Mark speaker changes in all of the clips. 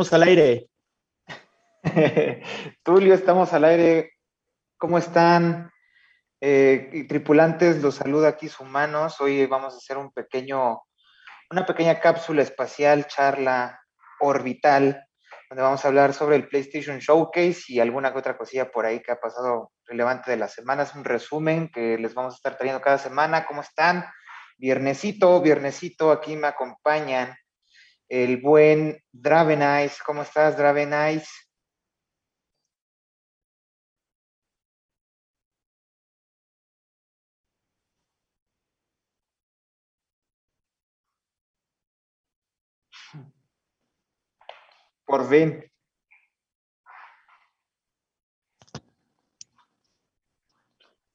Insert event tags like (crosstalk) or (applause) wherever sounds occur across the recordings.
Speaker 1: estamos al aire. (laughs)
Speaker 2: Tulio, estamos al aire. ¿Cómo están? Eh, tripulantes, los saluda aquí humanos. Hoy vamos a hacer un pequeño, una pequeña cápsula espacial, charla orbital, donde vamos a hablar sobre el PlayStation Showcase y alguna otra cosilla por ahí que ha pasado relevante de la semana. Es un resumen que les vamos a estar trayendo cada semana. ¿Cómo están? Viernesito, viernesito, aquí me acompañan el buen Dravenice. ¿Cómo estás, Dravenice? Por fin.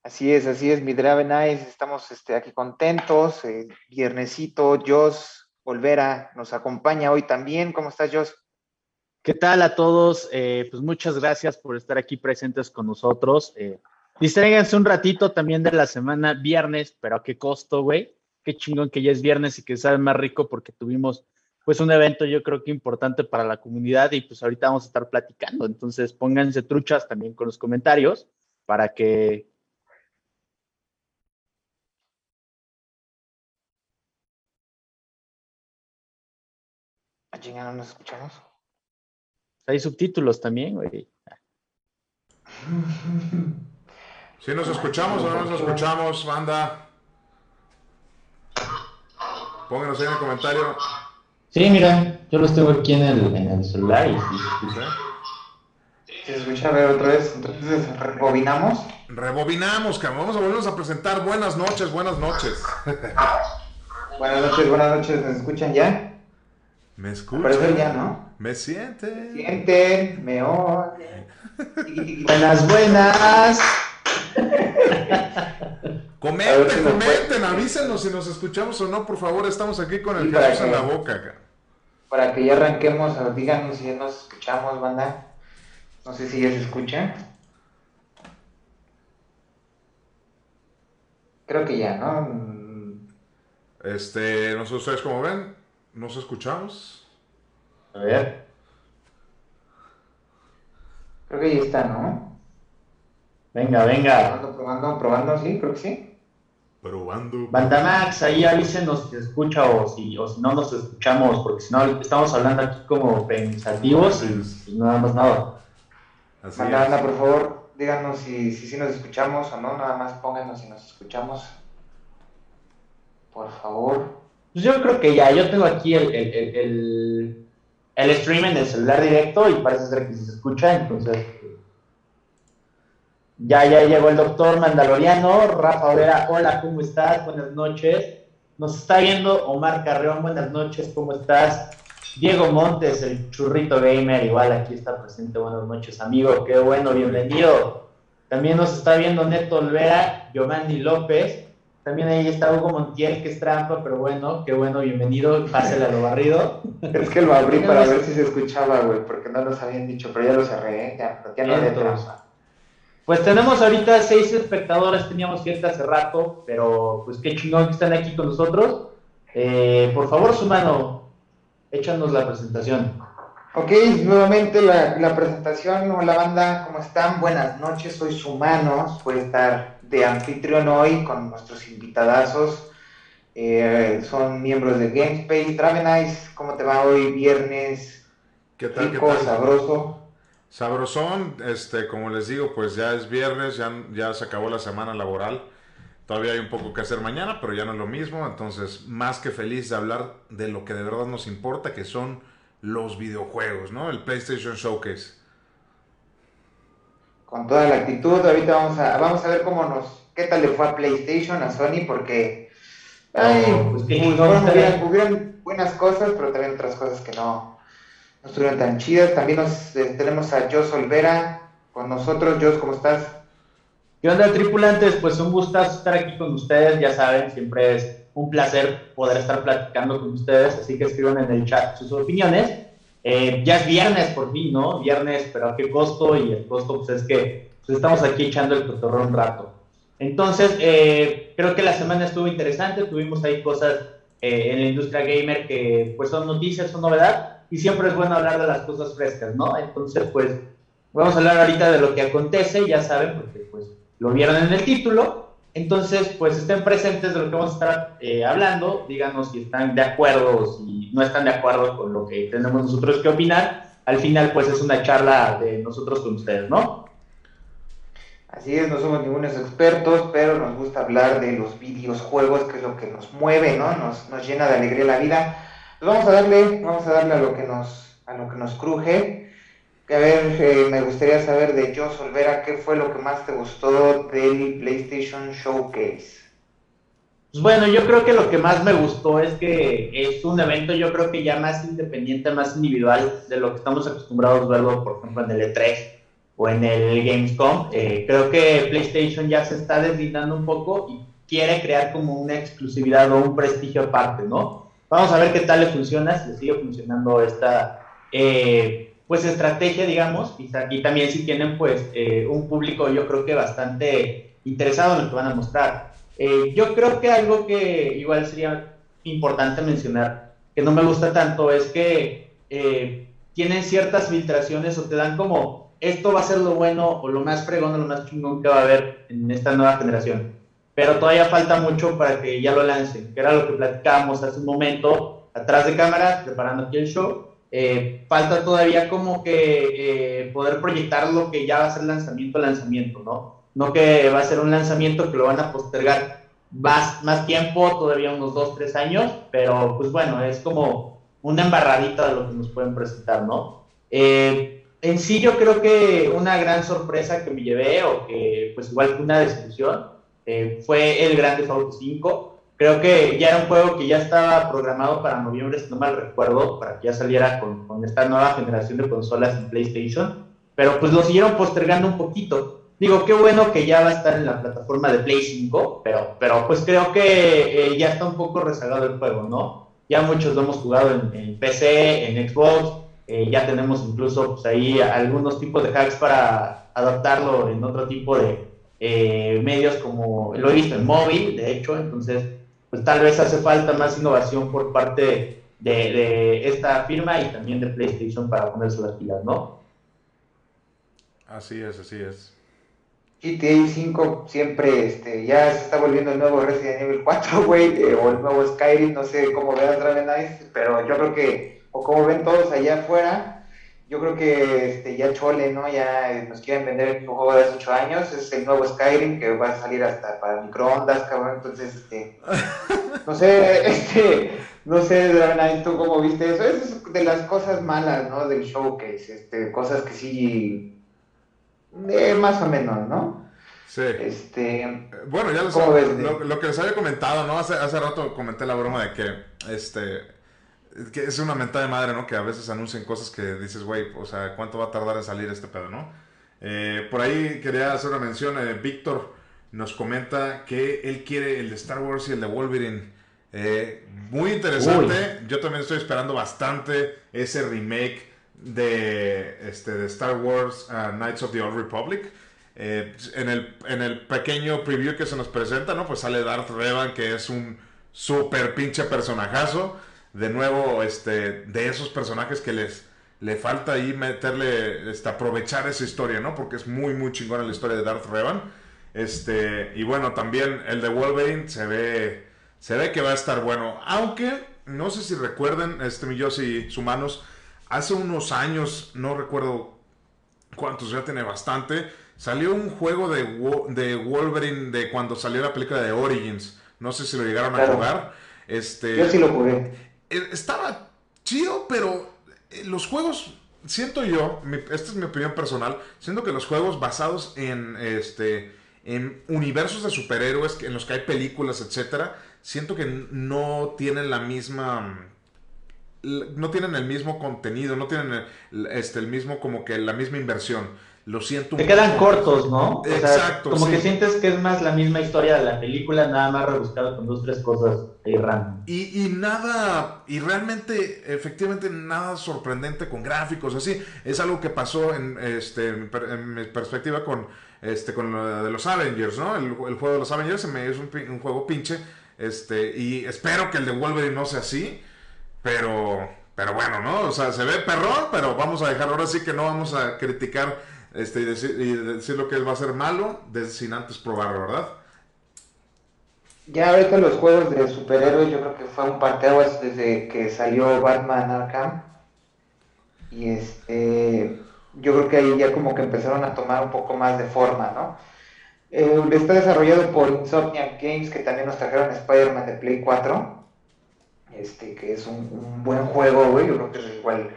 Speaker 2: Así es, así es, mi Dravenice. Estamos este, aquí contentos. Eh, viernesito, Joss, Olvera nos acompaña hoy también. ¿Cómo estás, Jos?
Speaker 1: ¿Qué tal a todos? Eh, pues muchas gracias por estar aquí presentes con nosotros. Eh, distráiganse un ratito también de la semana viernes, pero a qué costo, güey. Qué chingón que ya es viernes y que sabe más rico porque tuvimos pues un evento yo creo que importante para la comunidad y pues ahorita vamos a estar platicando. Entonces pónganse truchas también con los comentarios para que
Speaker 2: chinga, no nos escuchamos.
Speaker 1: Hay subtítulos también, güey. (laughs)
Speaker 3: ¿Sí nos escuchamos o no nos escuchamos, banda? Pónganos ahí en el comentario.
Speaker 1: Sí, mira, yo los tengo aquí en el, en el celular y sí,
Speaker 2: se escucha. a ver otra vez, entonces rebobinamos.
Speaker 3: Rebobinamos, que vamos a volvernos a presentar. Buenas noches, buenas noches. (laughs)
Speaker 2: buenas noches, buenas noches, ¿nos escuchan ya?
Speaker 3: Me escucha.
Speaker 2: ya, ¿no?
Speaker 3: Me siente.
Speaker 2: Me siente, me oye.
Speaker 1: buenas, buenas. (laughs)
Speaker 3: comenten, comenten, avísenos si nos escuchamos o no, por favor. Estamos aquí con el Jesús en la boca. Acá.
Speaker 2: Para que ya arranquemos, díganos si ya nos escuchamos, banda. No sé si ya se escucha. Creo que ya, ¿no?
Speaker 3: Este, no sé ustedes cómo ven. ¿Nos escuchamos?
Speaker 1: A ver.
Speaker 2: Creo que ya está, ¿no?
Speaker 1: Venga, venga.
Speaker 2: Probando, probando, probando, sí, creo que sí.
Speaker 3: Probando.
Speaker 1: Bandamax, ahí avísenos si se escucha o si, o si no nos escuchamos, porque si no estamos hablando aquí como pensativos y pues, nada más nada.
Speaker 2: Así Banda, por favor, díganos si, si, si nos escuchamos o no, nada más pónganos si nos escuchamos. Por favor.
Speaker 1: Pues yo creo que ya, yo tengo aquí el, el, el, el, stream en el celular directo y parece ser que se escucha, entonces ya, ya llegó el doctor Mandaloriano, Rafa Olera, hola, ¿cómo estás? Buenas noches. Nos está viendo Omar Carreón, buenas noches, ¿cómo estás? Diego Montes, el churrito gamer, igual aquí está presente, buenas noches, amigo, qué bueno, bienvenido. También nos está viendo Neto Olvera, Giovanni López, también ahí está Hugo Montiel, que es trampa, pero bueno, qué bueno, bienvenido, pásale a lo barrido. (laughs)
Speaker 2: Es que lo abrí para ver si se escuchaba, güey, porque no nos habían dicho, pero ya lo cerré, ¿eh? ya, ya no de trampa.
Speaker 1: Pues tenemos ahorita seis espectadores, teníamos siete hace rato, pero pues qué chingón que están aquí con nosotros. Eh, por favor, su mano, échanos la presentación.
Speaker 2: Ok, nuevamente la, la presentación. Hola banda, ¿cómo están? Buenas noches, soy Sumanos, voy a estar de anfitrión hoy con nuestros invitadazos. Eh, son miembros de GameSpace. Dravenice, ¿cómo te va hoy? Viernes.
Speaker 3: ¿Qué tal?
Speaker 2: Rico,
Speaker 3: ¿qué tal?
Speaker 2: sabroso.
Speaker 3: Sabrosón, este, como les digo, pues ya es viernes, ya, ya se acabó la semana laboral. Todavía hay un poco que hacer mañana, pero ya no es lo mismo. Entonces, más que feliz de hablar de lo que de verdad nos importa, que son los videojuegos, ¿no? El PlayStation Showcase.
Speaker 2: Con toda la actitud, ahorita vamos a, vamos a ver cómo nos, qué tal le fue a PlayStation, a Sony, porque ay, pues, pues, hubieron, buenas cosas, pero también otras cosas que no, no estuvieron tan chidas. También nos, eh, tenemos a Jos Olvera con nosotros. Jos, ¿cómo estás?
Speaker 1: ¿Qué onda, tripulantes? Pues un gustazo estar aquí con ustedes, ya saben, siempre es un placer poder estar platicando con ustedes, así que escriban en el chat sus opiniones. Eh, ya es viernes por fin, ¿no? Viernes, pero ¿a qué costo? Y el costo pues es que pues, estamos aquí echando el cotorreo un rato. Entonces, eh, creo que la semana estuvo interesante, tuvimos ahí cosas eh, en la industria gamer que pues son noticias, son novedad y siempre es bueno hablar de las cosas frescas, ¿no? Entonces, pues vamos a hablar ahorita de lo que acontece, ya saben, porque pues lo vieron en el título. Entonces, pues estén presentes de lo que vamos a estar eh, hablando, díganos si están de acuerdo o si no están de acuerdo con lo que tenemos nosotros que opinar. Al final, pues es una charla de nosotros con ustedes, ¿no?
Speaker 2: Así es, no somos ningunos expertos, pero nos gusta hablar de los videojuegos, que es lo que nos mueve, ¿no? Nos, nos llena de alegría la vida. Pues vamos a darle, vamos a darle a lo que nos, a lo que nos cruje. A ver, eh, me gustaría saber de Joe Solvera, ¿qué fue lo que más te gustó del PlayStation Showcase?
Speaker 1: Pues bueno, yo creo que lo que más me gustó es que es un evento, yo creo que ya más independiente, más individual de lo que estamos acostumbrados a verlo, por ejemplo, en el E3 o en el Gamescom. Eh, creo que PlayStation ya se está deslindando un poco y quiere crear como una exclusividad o un prestigio aparte, ¿no? Vamos a ver qué tal le funciona, si le sigue funcionando esta eh, pues estrategia, digamos, y, y, también si tienen pues eh, un público yo creo que bastante interesado en lo que van a mostrar. yo creo que algo que igual sería importante mencionar, que no me gusta tanto, es que tienen ciertas filtraciones o te dan como esto va a ser lo bueno o lo más fregón o lo más chingón que va a haber en esta nueva generación. Pero todavía falta mucho para que ya lo lancen, que era lo que platicábamos hace un momento, atrás de cámaras, preparando aquí el show. Eh, falta todavía como que eh, poder proyectar lo que ya va a ser lanzamiento lanzamiento, ¿no? No que va a ser un lanzamiento que lo van a postergar más, más tiempo, todavía unos 2, 3 años, pero pues bueno, es como una embarradita de lo que nos pueden presentar, ¿no? Eh, en sí yo creo que una gran sorpresa que me llevé, o que pues igual fue una eh, fue el Grande Auto 5. Creo que ya era un juego que ya estaba programado para noviembre, si no mal recuerdo, para que ya saliera con, esta nueva generación de consolas en PlayStation, pero pues lo siguieron postergando un poquito. Digo, qué bueno que ya va a estar en la plataforma de Play 5, pero, pero pues creo que eh, ya está un poco rezagado el juego, ¿no? Ya muchos lo hemos jugado en, en PC, en Xbox, eh, ya tenemos incluso pues, ahí algunos tipos de hacks para adaptarlo en otro tipo de eh, medios como lo he visto en móvil, de hecho, entonces pues tal vez hace falta más innovación por parte de, esta firma y también de PlayStation para ponerse las pilas, ¿no?
Speaker 3: Así es, así es.
Speaker 2: GTA 5 siempre este, ya se está volviendo el nuevo Resident Evil 4, güey, eh, o el nuevo Skyrim, no sé cómo veas Dragon Knight, pero yo creo que o como ven todos allá afuera, yo creo que este, ya Chole, ¿no? Ya nos quieren vender un juego de hace 8 años, es el nuevo Skyrim que va a salir hasta para microondas, cabrón, entonces, este, no sé, (laughs) este, no sé, Dragon ¿tú cómo viste eso? Es de las cosas malas, ¿no? Del showcase, este, cosas que sí, eh, más o menos, ¿no?
Speaker 3: Sí. Este, bueno, ya lo, lo, que les había comentado, ¿no? Hace, hace rato comenté la broma de que, este, que es una mentada de madre, ¿no? Que a veces anuncian cosas que dices, güey, o sea, ¿cuánto va a tardar en salir este pedo, no? Eh, por ahí quería hacer una mención. Eh, Víctor nos comenta que él quiere el de Star Wars y el de Wolverine. Eh, muy interesante. Yo también estoy esperando bastante ese remake de, este, de Star Wars uh, Knights of the Old Republic. en, el, en el pequeño preview que se nos presenta, ¿no? Pues sale Darth Revan, que es un super pinche personajazo de nuevo, este, de esos personajes que les le falta ahí meterle, este, aprovechar esa historia, ¿no? Porque es muy, muy chingona la historia de Darth Revan. Este, y bueno, también el de Wolverine se ve, se ve que va a estar bueno. Aunque, no sé si recuerden, este, mi y humanos, hace unos años, no recuerdo cuántos, ya tiene bastante, salió un juego de, de Wolverine de cuando salió la película de Origins. No sé si lo llegaron a jugar. Este,
Speaker 2: Yo sí lo jugué.
Speaker 3: Eh, estaba chido, pero eh, los juegos, siento yo, esta es mi opinión personal, siento que los juegos basados en este en universos de superhéroes en los que hay películas, etcétera, siento que no tienen la misma no tienen el mismo contenido, no tienen este el mismo como que la misma inversión lo siento.
Speaker 1: Te quedan cortos, ¿no? Exacto. como que sientes que es más la misma historia de la película, nada más rebuscado con dos, tres cosas ahí random.
Speaker 3: Y, y nada, y realmente, efectivamente, nada sorprendente con gráficos, así. Es algo que pasó en, este, en mi perspectiva con, este, con lo de los Avengers, ¿no? El, juego de los Avengers se me es un, un juego pinche Este, y espero que el de Wolverine no sea así, pero, pero bueno, ¿no? O sea, se ve perrón, pero vamos a dejar, ahora sí que no vamos a criticar este, y, decir, y decir lo que va a ser malo sin antes probarlo, ¿verdad?
Speaker 2: Ya ahorita los juegos de superhéroes yo creo que fue un parteaguas desde que salió Batman Arkham. Y este yo creo que ahí ya como que empezaron a tomar un poco más de forma, ¿no? Está desarrollado por Insomniac Games, que también nos trajeron Spider-Man de Play 4. Este, que es un, buen juego, güey. Yo creo que es igual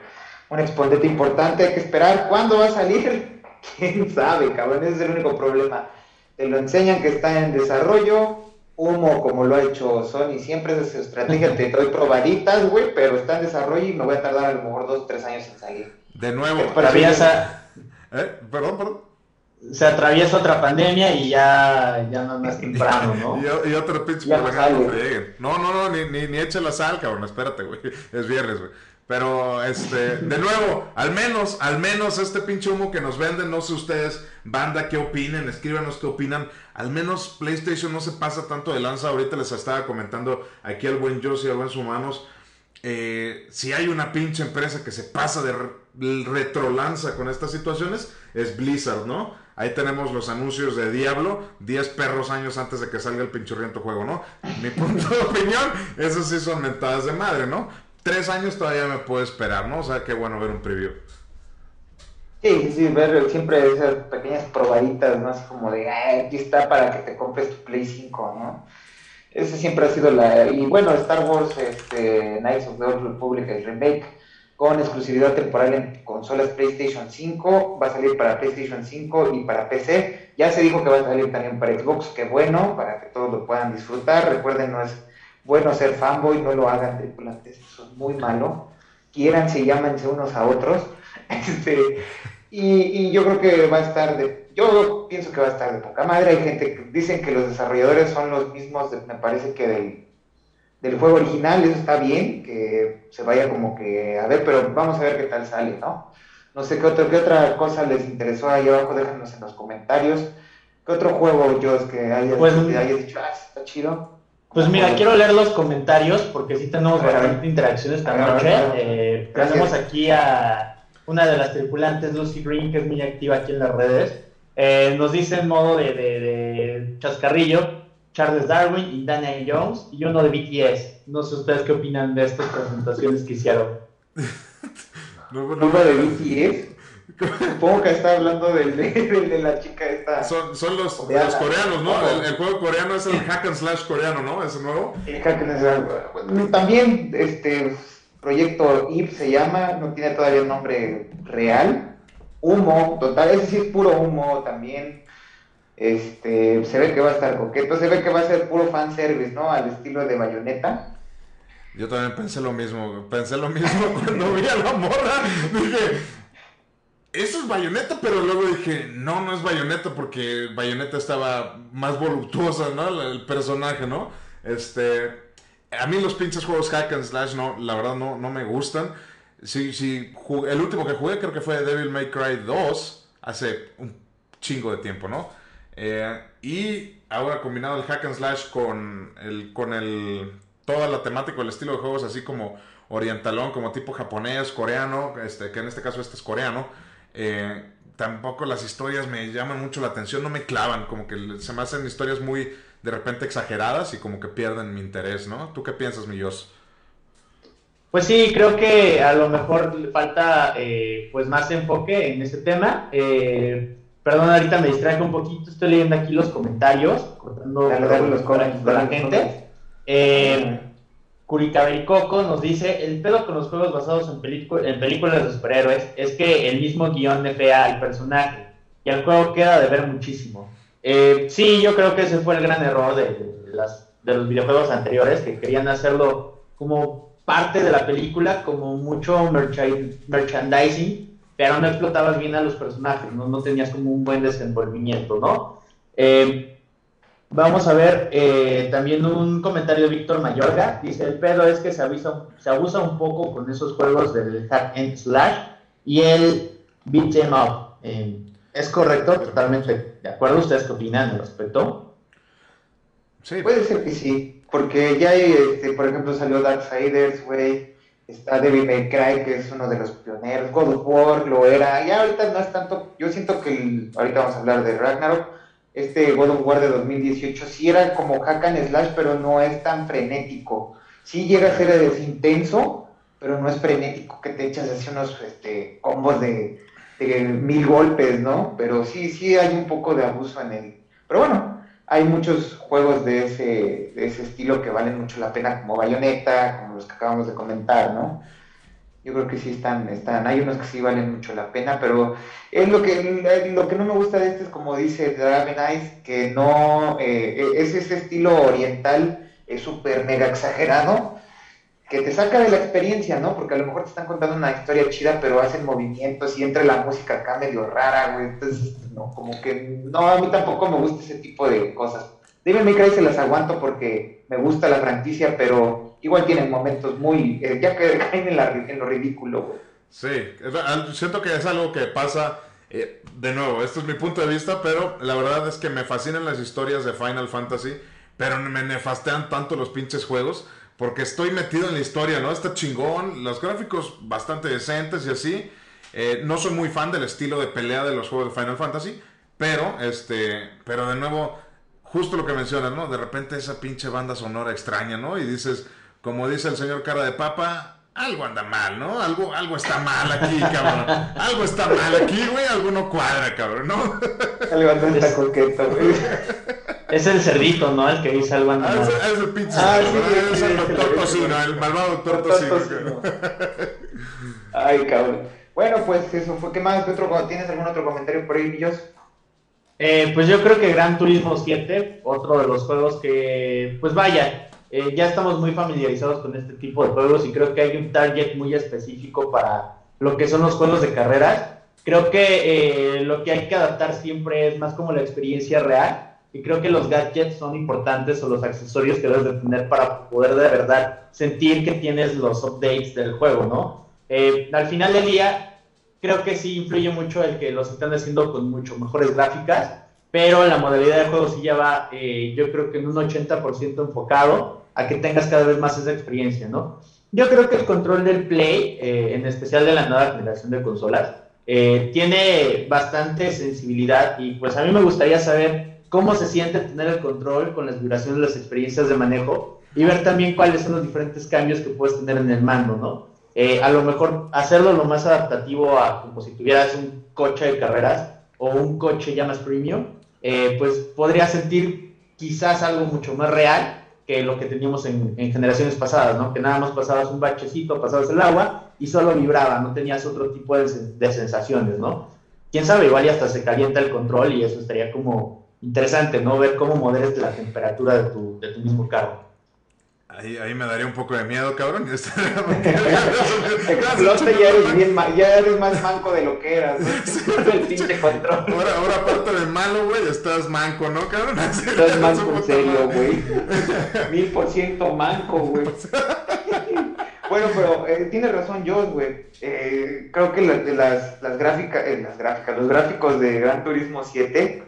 Speaker 2: un exponente importante. Hay que esperar. ¿Cuándo va a salir? ¿Quién sabe, cabrón? Ese es el único problema. Te lo enseñan que está en desarrollo, humo como lo ha hecho Sony, siempre es su estrategia, te doy probaditas, güey, pero está en desarrollo y me voy a tardar a lo mejor dos, tres años en salir.
Speaker 3: De nuevo,
Speaker 1: atraviesa...
Speaker 3: ¿Eh? Perdón, perdón.
Speaker 1: Se atraviesa otra pandemia y ya, ya no es temprano, ¿no? (laughs)
Speaker 3: y, y otro pinche no, no, no, no, ni, ni, ni eche la sal, cabrón, espérate, güey. Es viernes, güey. Pero, este, de nuevo, al menos, al menos este pinche humo que nos venden, no sé ustedes, banda, qué opinen, escríbanos qué opinan. Al menos PlayStation no se pasa tanto de lanza. Ahorita les estaba comentando aquí al buen Josie, al buen Humanos. Eh, si hay una pinche empresa que se pasa de retrolanza con estas situaciones, es Blizzard, ¿no? Ahí tenemos los anuncios de Diablo, 10 perros años antes de que salga el pinchurriento juego, ¿no? Mi punto de opinión, esas sí son mentadas de madre, ¿no? Tres años todavía me puedo esperar, ¿no? O sea, qué bueno ver un preview.
Speaker 2: Sí, sí, ver siempre esas pequeñas probaditas, ¿no? Así como de, aquí está para que te compres tu Play 5, ¿no? Ese siempre ha sido la... Y bueno, Star Wars, este, Knights of the Old Republic, el remake, con exclusividad temporal en consolas PlayStation 5, va a salir para PlayStation 5 y para PC. Ya se dijo que va a salir también para Xbox, qué bueno, para que todos lo puedan disfrutar. Recuerden, no es bueno ser fanboy, no lo hagan tripulantes, eso es muy malo. Quieranse y llámense unos a otros. (laughs) Este, y, yo creo que va a estar de, yo pienso que va a estar de poca madre. Hay gente que dicen que los desarrolladores son los mismos, me parece que del, del juego original, eso está bien, que se vaya como que a ver, pero vamos a ver qué tal sale, ¿no? No sé qué, otro, qué otra cosa les interesó ahí abajo, déjanos en los comentarios. ¿Qué otro juego, yo es que hayas, pues, hayas dicho, ah, está chido?
Speaker 1: Pues mira, quiero leer los comentarios porque sí tenemos bastante interacción esta noche. Eh, tenemos aquí a una de las tripulantes, Lucy Green, que es muy activa aquí en las redes. Eh, nos dice en modo de, chascarrillo, Charles Darwin y Daniel Jones, y uno de BTS. No sé ustedes qué opinan de estas presentaciones que hicieron. (laughs)
Speaker 2: ¿Uno de BTS? Supongo que está hablando del de, la chica esta.
Speaker 3: Son, son los, coreanos, ¿no? El, juego coreano es el hack and slash coreano, ¿no? ¿Es nuevo?
Speaker 2: El hack and slash. También, este, proyecto IP se llama, no tiene todavía un nombre real. Humo, total, ese sí es puro humo también. Este, se ve que va a estar coqueto, se ve que va a ser puro fanservice, ¿no? Al estilo de bayoneta.
Speaker 3: Yo también pensé lo mismo, pensé lo mismo (laughs) cuando vi a la morra. Dije, eso es Bayonetta, pero luego dije, no, no es Bayonetta porque Bayonetta estaba más voluptuosa, ¿no? El, personaje, ¿no? Este, a mí los pinches juegos hack and slash, no, la verdad no, no me gustan. Sí, sí, el último que jugué creo que fue Devil May Cry 2, hace un chingo de tiempo, ¿no? Eh, y ahora combinado el hack and slash con el, con el, toda la temática, el estilo de juegos así como orientalón, como tipo japonés, coreano, este, que en este caso este es coreano eh, tampoco las historias me llaman mucho la atención, no me clavan, como que se me hacen historias muy de repente exageradas y como que pierden mi interés, ¿no? ¿Tú qué piensas, mi
Speaker 1: Pues sí, creo que a lo mejor le falta eh, pues más enfoque en ese tema. Eh, perdón, ahorita me distraigo un poquito, estoy leyendo aquí los comentarios, cortando los comentarios de la gente. Eh, Coco nos dice, el pedo con los juegos basados en, en películas de superhéroes es que el mismo guion fea al personaje y el juego queda de ver muchísimo. Eh, sí, yo creo que ese fue el gran error de los videojuegos anteriores, que querían hacerlo como parte de la película, como mucho merchandising, pero no explotabas bien a los personajes, no, no tenías como un buen desenvolvimiento, ¿no? Eh, Vamos a ver eh, también un comentario de Víctor Mayorga. Dice, el pedo es que se, se abusa un poco con esos juegos del hack and slash y el beat em up. Eh, ¿Es correcto? Totalmente de acuerdo. ¿Ustedes qué opinan al respecto?
Speaker 2: Sí. Puede ser que sí. porque ya hay, este, por ejemplo, salió Darksiders, güey, está Devil May Cry, que es uno de los pioneros, God of War lo era, ya ahorita no es tanto, yo siento que ahorita vamos a hablar de Ragnarok, este God of War de 2018 sí era como hack and slash, pero no es tan frenético, sí llega a ser intenso, pero no es frenético que te echas así unos este, combos de, de mil golpes, ¿no? Pero sí, sí hay un poco de abuso en él. Pero bueno, hay muchos juegos de ese, de ese estilo que valen mucho la pena, como Bayonetta, como los que acabamos de comentar, ¿no? Yo creo que sí están, están, hay unos que sí valen mucho la pena, pero es lo que, lo que no me gusta de este es como dice Dragon Eyes, que no, eh, es ese estilo oriental, es súper mega exagerado, que te saca de la experiencia, ¿no? Porque a lo mejor te están contando una historia chida, pero hacen movimientos y entra la música acá medio rara, güey. Entonces, no, como que, no, a mí tampoco me gusta ese tipo de cosas. May Cry se las aguanto porque me gusta la franquicia, pero igual tienen momentos muy, eh, ya que caen en, lo ridículo, güey.
Speaker 3: Sí, siento que es algo que pasa, eh, de nuevo, esto es mi punto de vista, pero la verdad es que me fascinan las historias de Final Fantasy, pero me nefastean tanto los pinches juegos porque estoy metido en la historia, ¿no? Está chingón, los gráficos bastante decentes y así. Eh, no soy muy fan del estilo de pelea de los juegos de Final Fantasy, pero, este, pero de nuevo, justo lo que mencionas, ¿no? De repente esa pinche banda sonora extraña, ¿no? Y dices, como dice el señor cara de papa, algo anda mal, ¿no? Algo, algo está mal aquí, cabrón. Algo está mal aquí, güey, algo no cuadra, cabrón, ¿no?
Speaker 2: Algo anda coqueto, güey.
Speaker 1: Es el cerdito, ¿no? El que dice algo
Speaker 3: ah, es, el pinche ah, es el doctor Tocino, el malvado doctor Tocino.
Speaker 2: Ay, cabrón. Bueno, pues eso fue. ¿Qué más? ¿Tienes algún otro comentario por ahí, Millos?
Speaker 1: Eh, pues yo creo que Gran Turismo 7, otro de los juegos que, pues vaya, eh, ya estamos muy familiarizados con este tipo de juegos y creo que hay un target muy específico para lo que son los juegos de carreras. Creo que eh, lo que hay que adaptar siempre es más como la experiencia real y creo que los gadgets son importantes o los accesorios que debes de tener para poder de verdad sentir que tienes los updates del juego, ¿no? Eh, al final del día, creo que sí influye mucho el que los están haciendo con mucho mejores gráficas, pero la modalidad de juego sí ya va, eh, yo creo que en un 80% enfocado a que tengas cada vez más esa experiencia, ¿no? Yo creo que el control del Play, eh, en especial de la nueva generación de consolas, tiene bastante sensibilidad y pues a mí me gustaría saber cómo se siente tener el control con las vibraciones, las experiencias de manejo y ver también cuáles son los diferentes cambios que puedes tener en el mando, ¿no? Eh, a lo mejor hacerlo lo más adaptativo a como si tuvieras un coche de carreras o un coche ya más premium, eh, pues podría sentir quizás algo mucho más real que lo que teníamos en, generaciones pasadas, ¿no? Que nada más pasabas un bachecito, pasabas el agua y solo vibraba, no tenías otro tipo de, sensaciones, ¿no? Quién sabe, igual y hasta se calienta el control y eso estaría como interesante, ¿no? Ver cómo moderes la temperatura de tu, de tu mismo carro.
Speaker 3: Ahí, ahí me daría un poco de miedo, cabrón. (laughs)
Speaker 2: Explote ya eres, bien, ya eres más manco de lo que eras, ¿no? (laughs) El pinche control.
Speaker 3: Ahora, ahora aparte de malo, güey, estás manco, ¿no, cabrón? (laughs)
Speaker 2: Estás manco en serio, güey. Mil por ciento manco, güey. Bueno, pero eh, tiene razón Josh, güey. Eh, creo que las, las, las gráficas, eh, las gráficas, los gráficos de Gran Turismo 7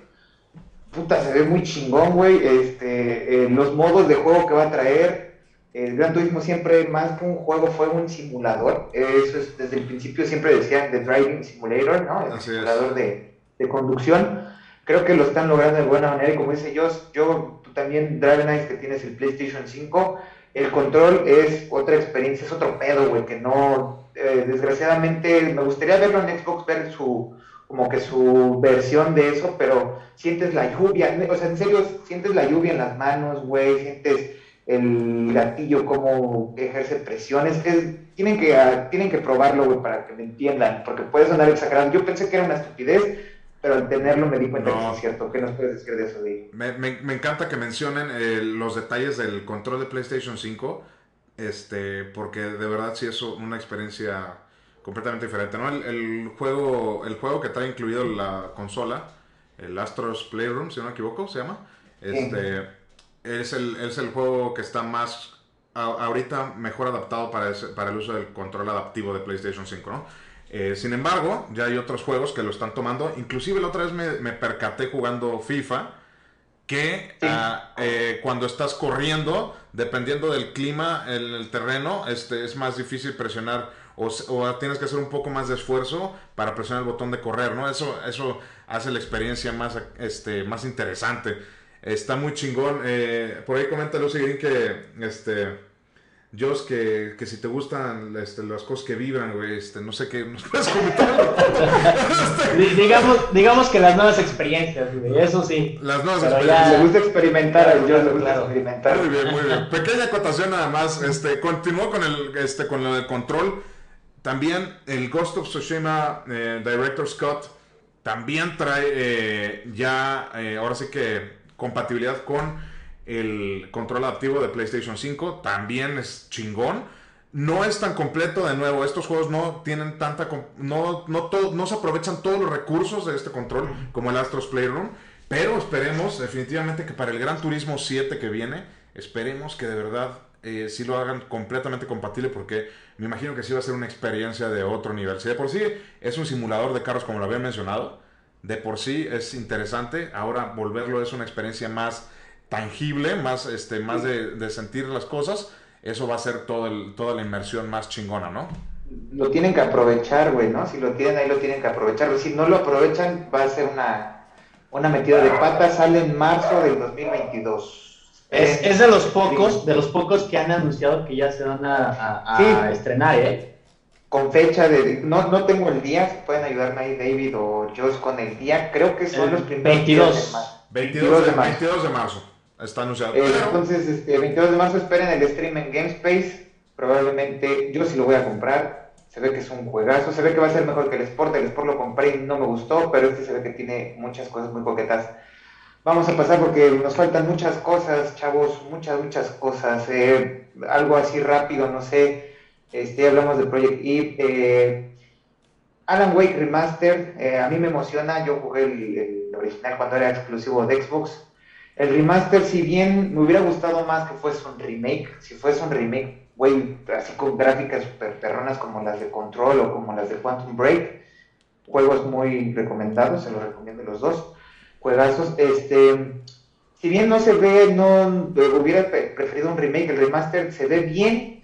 Speaker 2: puta, se ve muy chingón, güey. Este, eh, los modos de juego que va a traer. El Gran Turismo siempre, más que un juego, fue un simulador. Eso es, desde el principio siempre decían The Driving Simulator, ¿no? El simulador de, de, conducción. Creo que lo están logrando de buena manera. Y como dice yo, yo tú también, Dragon que tienes el PlayStation 5, el control es otra experiencia, es otro pedo, güey, que no. Eh, desgraciadamente, me gustaría verlo en Xbox, ver su como que su versión de eso, pero sientes la lluvia, o sea, en serio, sientes la lluvia en las manos, güey, sientes el gatillo como ejerce presiones, tienen que, ah, tienen que probarlo, güey, para que me entiendan, porque puede sonar exagerado. Yo pensé que era una estupidez, pero al tenerlo me di cuenta que es cierto. ¿Qué nos puedes decir de eso, de
Speaker 3: me, me, me, encanta que mencionen eh, los detalles del control de PlayStation 5, este, porque de verdad sí es una experiencia completamente diferente, ¿no? El, juego, el juego que trae incluido la consola, el Astros Playroom, si no me equivoco, se llama. Este, es, el, es el juego que está más, ahorita mejor adaptado para, para el uso del control adaptivo de PlayStation 5, ¿no? Eh, sin embargo, ya hay otros juegos que lo están tomando. Inclusive la otra vez me, me percaté jugando FIFA que ah, eh, cuando estás corriendo, dependiendo del clima en el terreno, este, es más difícil presionar o, o, tienes que hacer un poco más de esfuerzo para presionar el botón de correr, ¿no? Eso, eso hace la experiencia más, este, más interesante. Está muy chingón. Eh, por ahí comenta Lucy Green que este Josh, que, que si te gustan este, las cosas que vibran, güey, este, no sé qué, (laughs) nos puedes comentar.
Speaker 1: digamos, digamos que las nuevas experiencias, güey, eso sí.
Speaker 3: Las nuevas experiencias.
Speaker 2: Le gusta experimentar a le gusta experimentar.
Speaker 3: Muy bien, muy bien. Pequeña acotación nada más, este, continúo con el, este, con lo del control. También el Ghost of Tsushima eh, Director Scott también trae eh, ya, eh, ahora sí que compatibilidad con el control adaptivo de PlayStation 5 también es chingón. No es tan completo, de nuevo, estos juegos no tienen tanta... No, no, no se aprovechan todos los recursos de este control como el Astros Playroom, pero esperemos definitivamente que para el Gran Turismo 7 que viene, esperemos que de verdad eh, sí lo hagan completamente compatible porque me imagino que sí va a ser una experiencia de otro nivel. Si de por sí es un simulador de carros como lo había mencionado, de por sí es interesante, ahora volverlo es una experiencia más tangible, más, este, más de, sentir las cosas, eso va a ser todo el, toda la inmersión más chingona, ¿no?
Speaker 2: Lo tienen que aprovechar, güey, ¿no? Si lo tienen ahí, lo tienen que aprovechar. Si no lo aprovechan, va a ser una, una metida de pata. Sale en marzo del 2022.
Speaker 1: Es, es de los pocos, de los pocos que han anunciado que ya se van a, estrenar, ¿eh?
Speaker 2: Con fecha de... No, no tengo el día, si pueden ayudarme ahí David o Josh con el día. Creo que son los primeros
Speaker 3: 22. 22 de, 22 de marzo. Está anunciado.
Speaker 2: Eh, entonces, este, 22 de marzo esperen el stream en GameSpace. Probablemente yo sí lo voy a comprar. Se ve que es un juegazo. Se ve que va a ser mejor que el Sport. El Sport lo compré y no me gustó, pero este se ve que tiene muchas cosas muy coquetas. Vamos a pasar porque nos faltan muchas cosas, chavos, muchas, muchas cosas. Eh, algo así rápido, no sé. Este, hablamos de Project Eve. Eh, Alan Wake Remastered, a mí me emociona. Yo jugué el original cuando era exclusivo de Xbox el remaster, si bien me hubiera gustado más que fuese un remake, si fuese un remake, güey, así con gráficas super perronas como las de Control o como las de Quantum Break, juegos muy recomendados, se los recomiendo los dos, juegazos, este, si bien no se ve, no hubiera preferido un remake, el remaster se ve bien,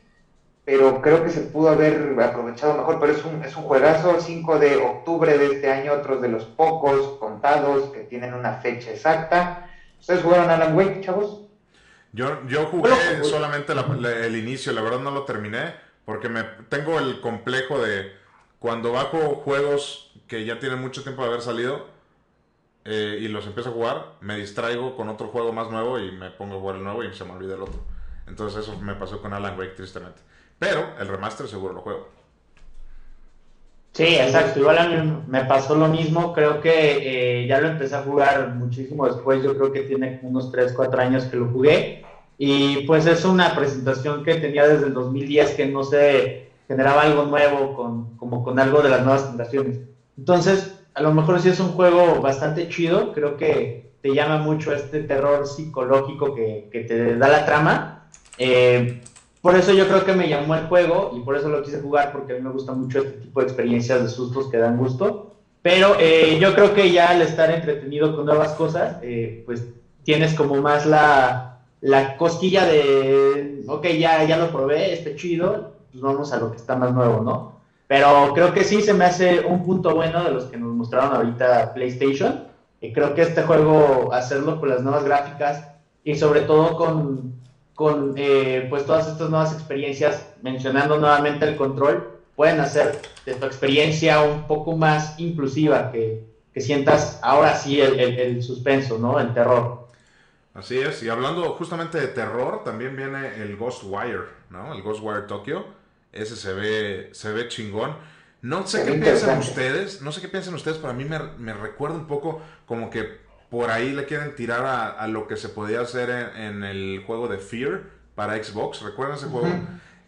Speaker 2: pero creo que se pudo haber aprovechado mejor, pero es un, es un juegazo, 5 de octubre de este año, otros de los pocos contados que tienen una fecha exacta, ¿Ustedes jugaron Alan Wake, chavos?
Speaker 3: Yo, yo jugué solamente el inicio, la verdad no lo terminé, porque me tengo el complejo de cuando bajo juegos que ya tienen mucho tiempo de haber salido eh, y los empiezo a jugar, me distraigo con otro juego más nuevo y me pongo a jugar el nuevo y se me olvida el otro. Entonces eso me pasó con Alan Wake tristemente. Pero el remaster seguro lo juego.
Speaker 1: Sí, exacto. Igual a mí me pasó lo mismo. Creo que eh, ya lo empecé a jugar muchísimo después. Yo creo que tiene unos 3, 4 años que lo jugué. Y pues es una presentación que tenía desde el 2010 que no se generaba algo nuevo con, como con algo de las nuevas generaciones. Entonces, a lo mejor sí es un juego bastante chido. Creo que te llama mucho este terror psicológico que, que te da la trama. Eh, por eso yo creo que me llamó el juego y por eso lo quise jugar, porque a mí me gusta mucho este tipo de experiencias de sustos que dan gusto. Pero eh, yo creo que ya al estar entretenido con nuevas cosas, eh, pues tienes como más la, la cosquilla de, ok, ya, ya lo probé, está chido, pues vamos a lo que está más nuevo, ¿no? Pero creo que sí se me hace un punto bueno de los que nos mostraron ahorita PlayStation. Y creo que este juego, hacerlo con las nuevas gráficas y sobre todo con con eh, pues todas estas nuevas experiencias, mencionando nuevamente el control, pueden hacer de tu experiencia un poco más inclusiva, que, que sientas ahora sí el, el, suspenso, ¿no? El terror.
Speaker 3: Así es, y hablando justamente de terror, también viene el Ghostwire, ¿no? El Ghostwire Tokyo, ese se ve, se ve chingón. No sé qué piensan ustedes, no sé qué piensan ustedes, pero a mí me, me recuerda un poco como que por ahí le quieren tirar a, lo que se podía hacer en, el juego de Fear para Xbox. ¿Recuerdan ese juego?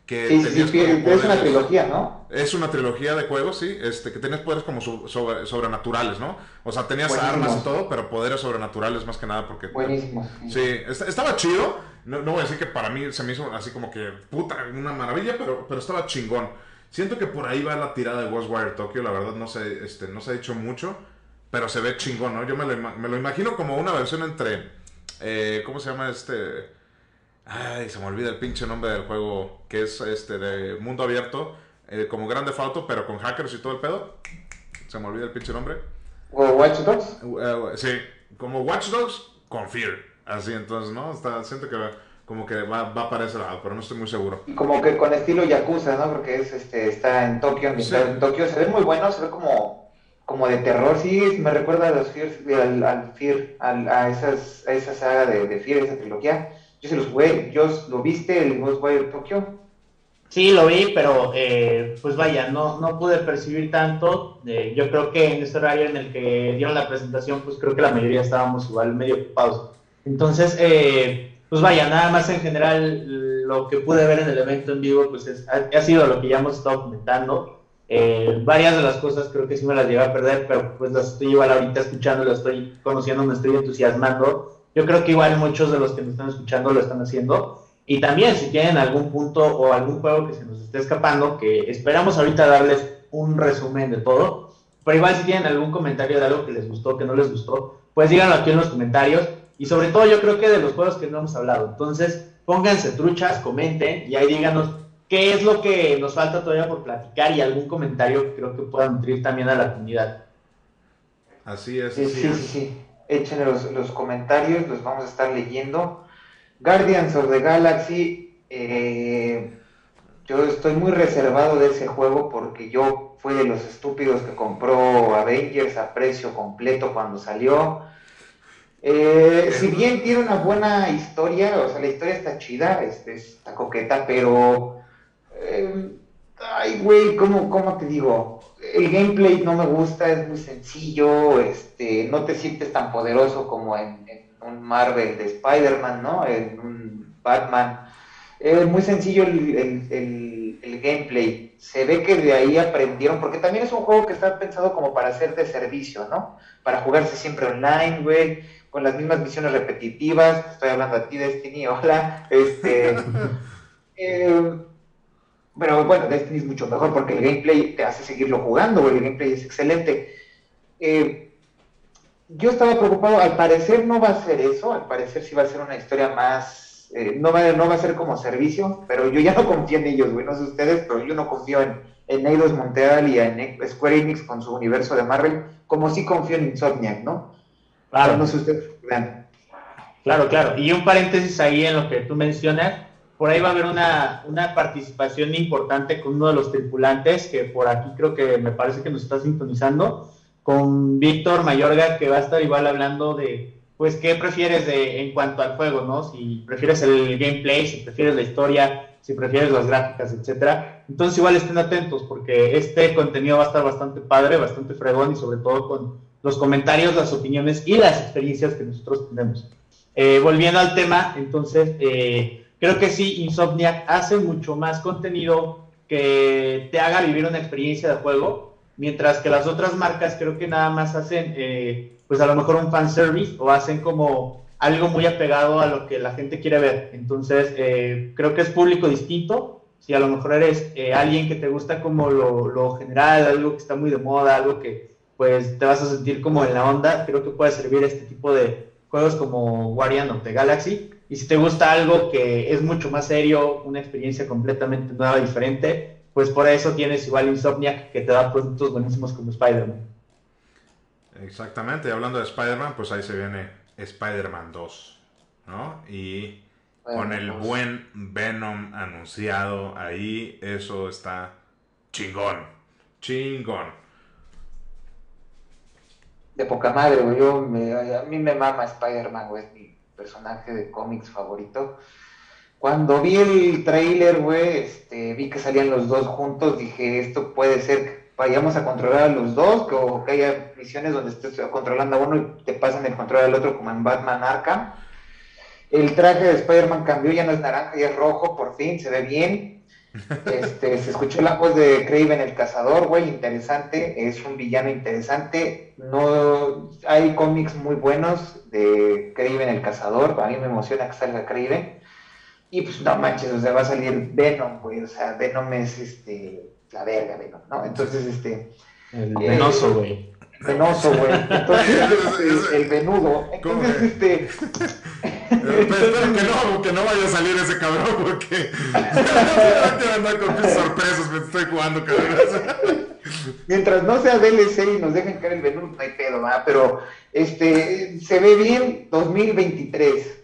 Speaker 2: Que sí, sí, es una trilogía, ¿no?
Speaker 3: Es una trilogía de juegos, sí, este, que tenías poderes como sobrenaturales, ¿no? O sea, tenías armas y todo, pero poderes sobrenaturales más que nada porque...
Speaker 2: Buenísimo.
Speaker 3: Sí, estaba chido. No, voy a decir que para mí se me hizo así como que, puta, una maravilla, pero, pero estaba chingón. Siento que por ahí va la tirada de Ghostwire Tokyo, la verdad no se, este, no se ha dicho mucho pero se ve chingón, ¿no? Yo me lo, me lo imagino como una versión entre eh, ¿cómo se llama este? Ay, se me olvida el pinche nombre del juego, que es este de mundo abierto, eh, como Grande Auto, pero con hackers y todo el pedo. Se me olvida el pinche nombre.
Speaker 2: ¿Watch Dogs?
Speaker 3: Eh, sí, como Watch Dogs con Fear. Así entonces, ¿no? Está, siento que como que va, va para ese lado, pero no estoy muy seguro.
Speaker 2: Y como que con estilo Yakuza, ¿no? Porque es, este, está en Tokio, en Tokio, se ve muy bueno, se ve como, como de terror, sí, me recuerda a los Fear, al, al Fear, a, esas, a esa saga de, de Fear, esa trilogía. Yo se los jugué, yo lo viste, el Ghostwire Tokyo.
Speaker 1: Sí, lo vi, pero eh, pues vaya, no, no pude percibir tanto. Eh, yo creo que en este horario en el que dieron la presentación, pues creo que la mayoría estábamos igual medio ocupados. Entonces, eh, pues vaya, nada más en general lo que pude ver en el evento en vivo, pues ha, sido lo que ya hemos estado comentando. Eh, varias de las cosas creo que sí me las llevé a perder, pero pues las estoy igual ahorita escuchando, las estoy conociendo, me estoy entusiasmando. Yo creo que igual muchos de los que me están escuchando lo están haciendo. Y también si tienen algún punto o algún juego que se nos esté escapando, que esperamos ahorita darles un resumen de todo, pero igual si tienen algún comentario de algo que les gustó, que no les gustó, pues díganlo aquí en los comentarios y sobre todo yo creo que de los juegos que no hemos hablado. Entonces, pónganse truchas, comenten y ahí díganos qué es lo que nos falta todavía por platicar y algún comentario que creo que pueda nutrir también a la comunidad.
Speaker 3: Así es.
Speaker 2: Sí, sí, sí, sí. Echen los, los, comentarios, los vamos a estar leyendo. Guardians of the Galaxy, eh, yo estoy muy reservado de ese juego porque yo fui de los estúpidos que compró Avengers a precio completo cuando salió eh, si bien tiene una buena historia, o sea, la historia está chida, este, está coqueta, pero... Eh, ay, güey, ¿cómo, ¿cómo te digo? El gameplay no me gusta, es muy sencillo, este, no te sientes tan poderoso como en, un Marvel de Spider-Man, ¿no? En un Batman. Es muy sencillo el, el, gameplay. Se ve que de ahí aprendieron, porque también es un juego que está pensado como para hacer de servicio, ¿no? Para jugarse siempre online, güey con las mismas misiones repetitivas, estoy hablando a ti, Destiny, hola, este, (laughs) eh, pero bueno, Destiny es mucho mejor porque el gameplay te hace seguirlo jugando, el gameplay es excelente. Eh, yo estaba preocupado, al parecer no va a ser eso, al parecer sí va a ser una historia más, eh, no, va, no va a ser como servicio, pero yo ya no (laughs) confío en ellos, güey, no sé ustedes, pero yo no confío en, en Eidos Montreal y en Square Enix con su universo de Marvel, como sí confío en Insomniac, ¿no?
Speaker 1: Claro. No sé Claro, claro. Y un paréntesis ahí en lo que tú mencionas. Por ahí va a haber una, una participación importante con uno de los tripulantes, que por aquí creo que me parece que nos está sintonizando, con Víctor Mayorga, que va a estar igual hablando de, pues, qué prefieres en cuanto al juego, ¿no? Si prefieres el gameplay, si prefieres la historia, si prefieres las gráficas, etcétera. Entonces igual estén atentos, porque este contenido va a estar bastante padre, bastante fregón y sobre todo con los comentarios, las opiniones y las experiencias que nosotros tenemos. Eh, volviendo al tema, entonces, eh, creo que sí, Insomniac hace mucho más contenido que te haga vivir una experiencia de juego, mientras que las otras marcas creo que nada más hacen, eh, pues a lo mejor un fan service o hacen como algo muy apegado a lo que la gente quiere ver. Entonces, creo que es público distinto. Si a lo mejor eres alguien que te gusta como lo, lo general, algo que está muy de moda, algo que pues te vas a sentir como en la onda. Creo que puede servir este tipo de juegos como Guardian of the Galaxy. Y si te gusta algo que es mucho más serio, una experiencia completamente nueva, diferente, pues por eso tienes igual Insomniac que te da productos buenísimos como Spider-Man.
Speaker 3: Exactamente, hablando de Spider-Man, pues ahí se viene Spider-Man 2, ¿no? Y con el buen Venom anunciado ahí, eso está chingón, chingón
Speaker 2: de poca madre, güey. Yo a mí me mama Spider-Man, güey, personaje de cómics favorito. Cuando vi el trailer, güey, este, vi que salían los dos juntos, dije, esto puede ser que vayamos a controlar a los dos, o que haya misiones donde estés controlando a uno y te pasen el control al otro como en Batman Arkham. El traje de Spider-Man cambió, ya no es naranja, ya es rojo, por fin, se ve bien. Este, se escuchó la voz de Craven el cazador, güey, interesante, es un villano interesante. No hay cómics muy buenos de Craven el cazador, a mí me emociona que salga Craven. Y pues no manches, o sea, va a salir Venom, güey, o sea, Venom es este la verga, Venom, ¿no? Entonces, este
Speaker 1: el venoso, güey.
Speaker 2: Venoso, güey. Entonces, (laughs) este, el venudo. Entonces, este.
Speaker 3: espero que no, que no vaya a salir ese cabrón, porque. (laughs) no andar con mis sorpresas, me estoy jugando, cabrón.
Speaker 2: Mientras no sea DLC y nos dejen caer el venudo, no hay pedo, ¿verdad? Pero, este, se ve bien 2023.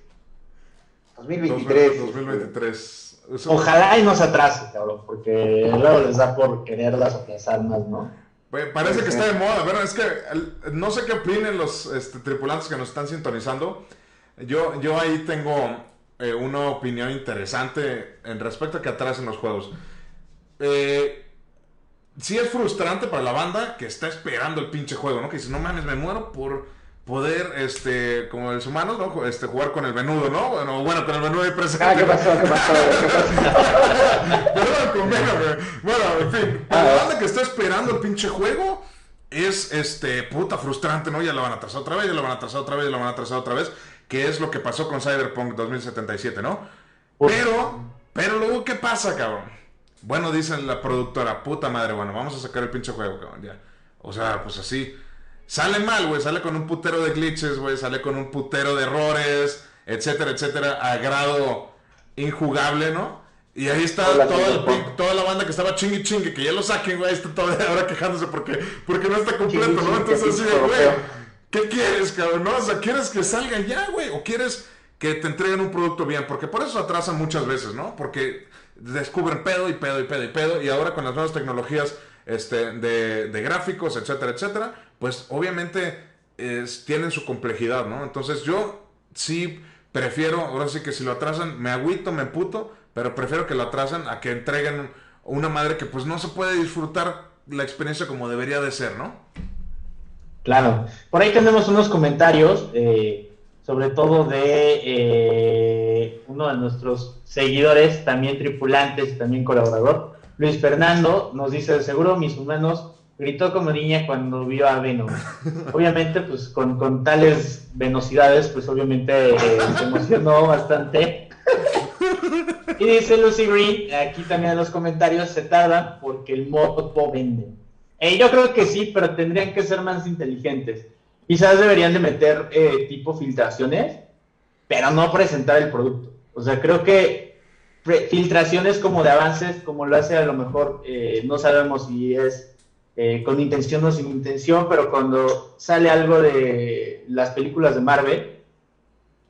Speaker 2: 2023.
Speaker 3: 2023.
Speaker 1: Ojalá y no se atrase, cabrón, porque luego les da por quererlas aplazar más, ¿no?
Speaker 3: Parece que está de moda, pero es que no sé qué opinen los este, tripulantes que nos están sintonizando. Yo, yo ahí tengo eh, una opinión interesante en respecto a que atrasen los juegos. Eh, sí es frustrante para la banda que está esperando el pinche juego, ¿no? Que dice, no mames, me muero por poder, este, como los humanos, ¿no? Este, jugar con el venudo, ¿no? Bueno, bueno con el venudo de presente.
Speaker 2: Ah, ¿qué pasó? ¿Qué pasó? ¿Qué
Speaker 3: pasó? (laughs) Perdón, Bueno, en fin, para la banda que está esperando el pinche juego, es, este, puta, frustrante, ¿no? Ya lo van a trazar otra vez, ya lo van a trazar otra vez, ya lo van a trazar otra vez, que es lo que pasó con Cyberpunk 2077, ¿no? Pero, pero luego, ¿qué pasa, cabrón? Bueno, dice la productora, puta madre, bueno, vamos a sacar el pinche juego, cabrón, ya. O sea, pues así Sale mal, güey, sale con un putero de glitches, güey, sale con un putero de errores, etcétera, etcétera, a grado injugable, ¿no? Y ahí está toda la banda que estaba chingui chingue, que ya lo saquen, güey, está toda ahora quejándose porque, porque no está completo, ¿no? Entonces así güey, ¿qué quieres, cabrón? ¿No? O sea, ¿quieres que salga ya, güey? ¿O quieres que te entreguen un producto bien? Porque por eso atrasan muchas veces, ¿no? Porque descubren pedo y pedo y pedo y pedo, y ahora con las nuevas tecnologías este, de, de gráficos, etcétera, etcétera, pues obviamente tienen su complejidad, ¿no? Entonces yo sí prefiero, ahora sí que si lo atrasan, me agüito, me puto, pero prefiero que lo atrasen a que entreguen una madre que pues no se puede disfrutar la experiencia como debería de ser, ¿no?
Speaker 1: Claro. Por ahí tenemos unos comentarios, eh, sobre todo de eh, uno de nuestros seguidores, también tripulantes, también colaborador, Luis Fernando, nos dice, seguro mis humanos gritó como niña cuando vio a Venom. Obviamente, pues con, tales venosidades, pues obviamente eh, se emocionó bastante. y dice Lucy Green, aquí también en los comentarios, se tardan porque el modo vende. Eh, yo creo que sí, pero tendrían que ser más inteligentes. Quizás deberían de meter eh, tipo filtraciones, pero no presentar el producto. O sea, creo que filtraciones como de avances, como lo hace a lo mejor, no sabemos si es eh, con intención o sin intención, pero cuando sale algo de las películas de Marvel,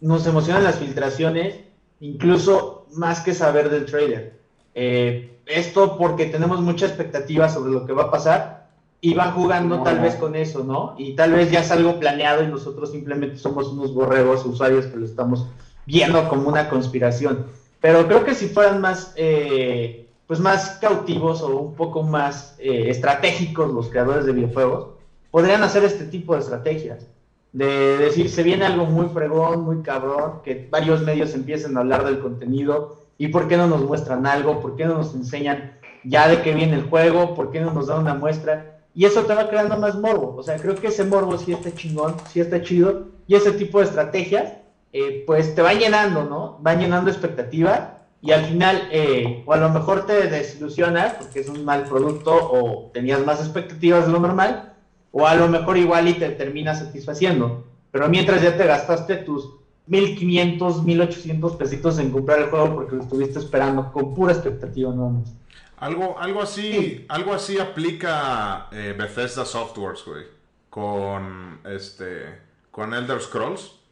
Speaker 1: nos emocionan las filtraciones, incluso más que saber del trailer. Eh, esto porque tenemos mucha expectativa sobre lo que va a pasar y van jugando tal vez con eso, ¿no? Y tal vez ya es algo planeado y nosotros simplemente somos unos borregos usuarios que lo estamos viendo como una conspiración. Pero creo que si fueran más eh, pues más cautivos o un poco más eh, estratégicos los creadores de videojuegos, podrían hacer este tipo de estrategias. De decir, se viene algo muy fregón, muy cabrón, que varios medios empiecen a hablar del contenido y por qué no nos muestran algo, por qué no nos enseñan ya de qué viene el juego, por qué no nos dan una muestra. Y eso te va creando más morbo. O sea, creo que ese morbo sí está chingón, sí está chido. Y ese tipo de estrategias, eh, pues te va llenando, ¿no? Va llenando expectativa y al final, eh, o a lo mejor te desilusionas porque es un mal producto o tenías más expectativas de lo normal, o a lo mejor igual y te termina satisfaciendo. Pero mientras ya te gastaste tus 1500, 1800 pesitos en comprar el juego porque lo estuviste esperando con pura expectativa nada más.
Speaker 3: Algo, algo así, algo así aplica eh, Bethesda Softworks, güey, con este, con Elder Scrolls.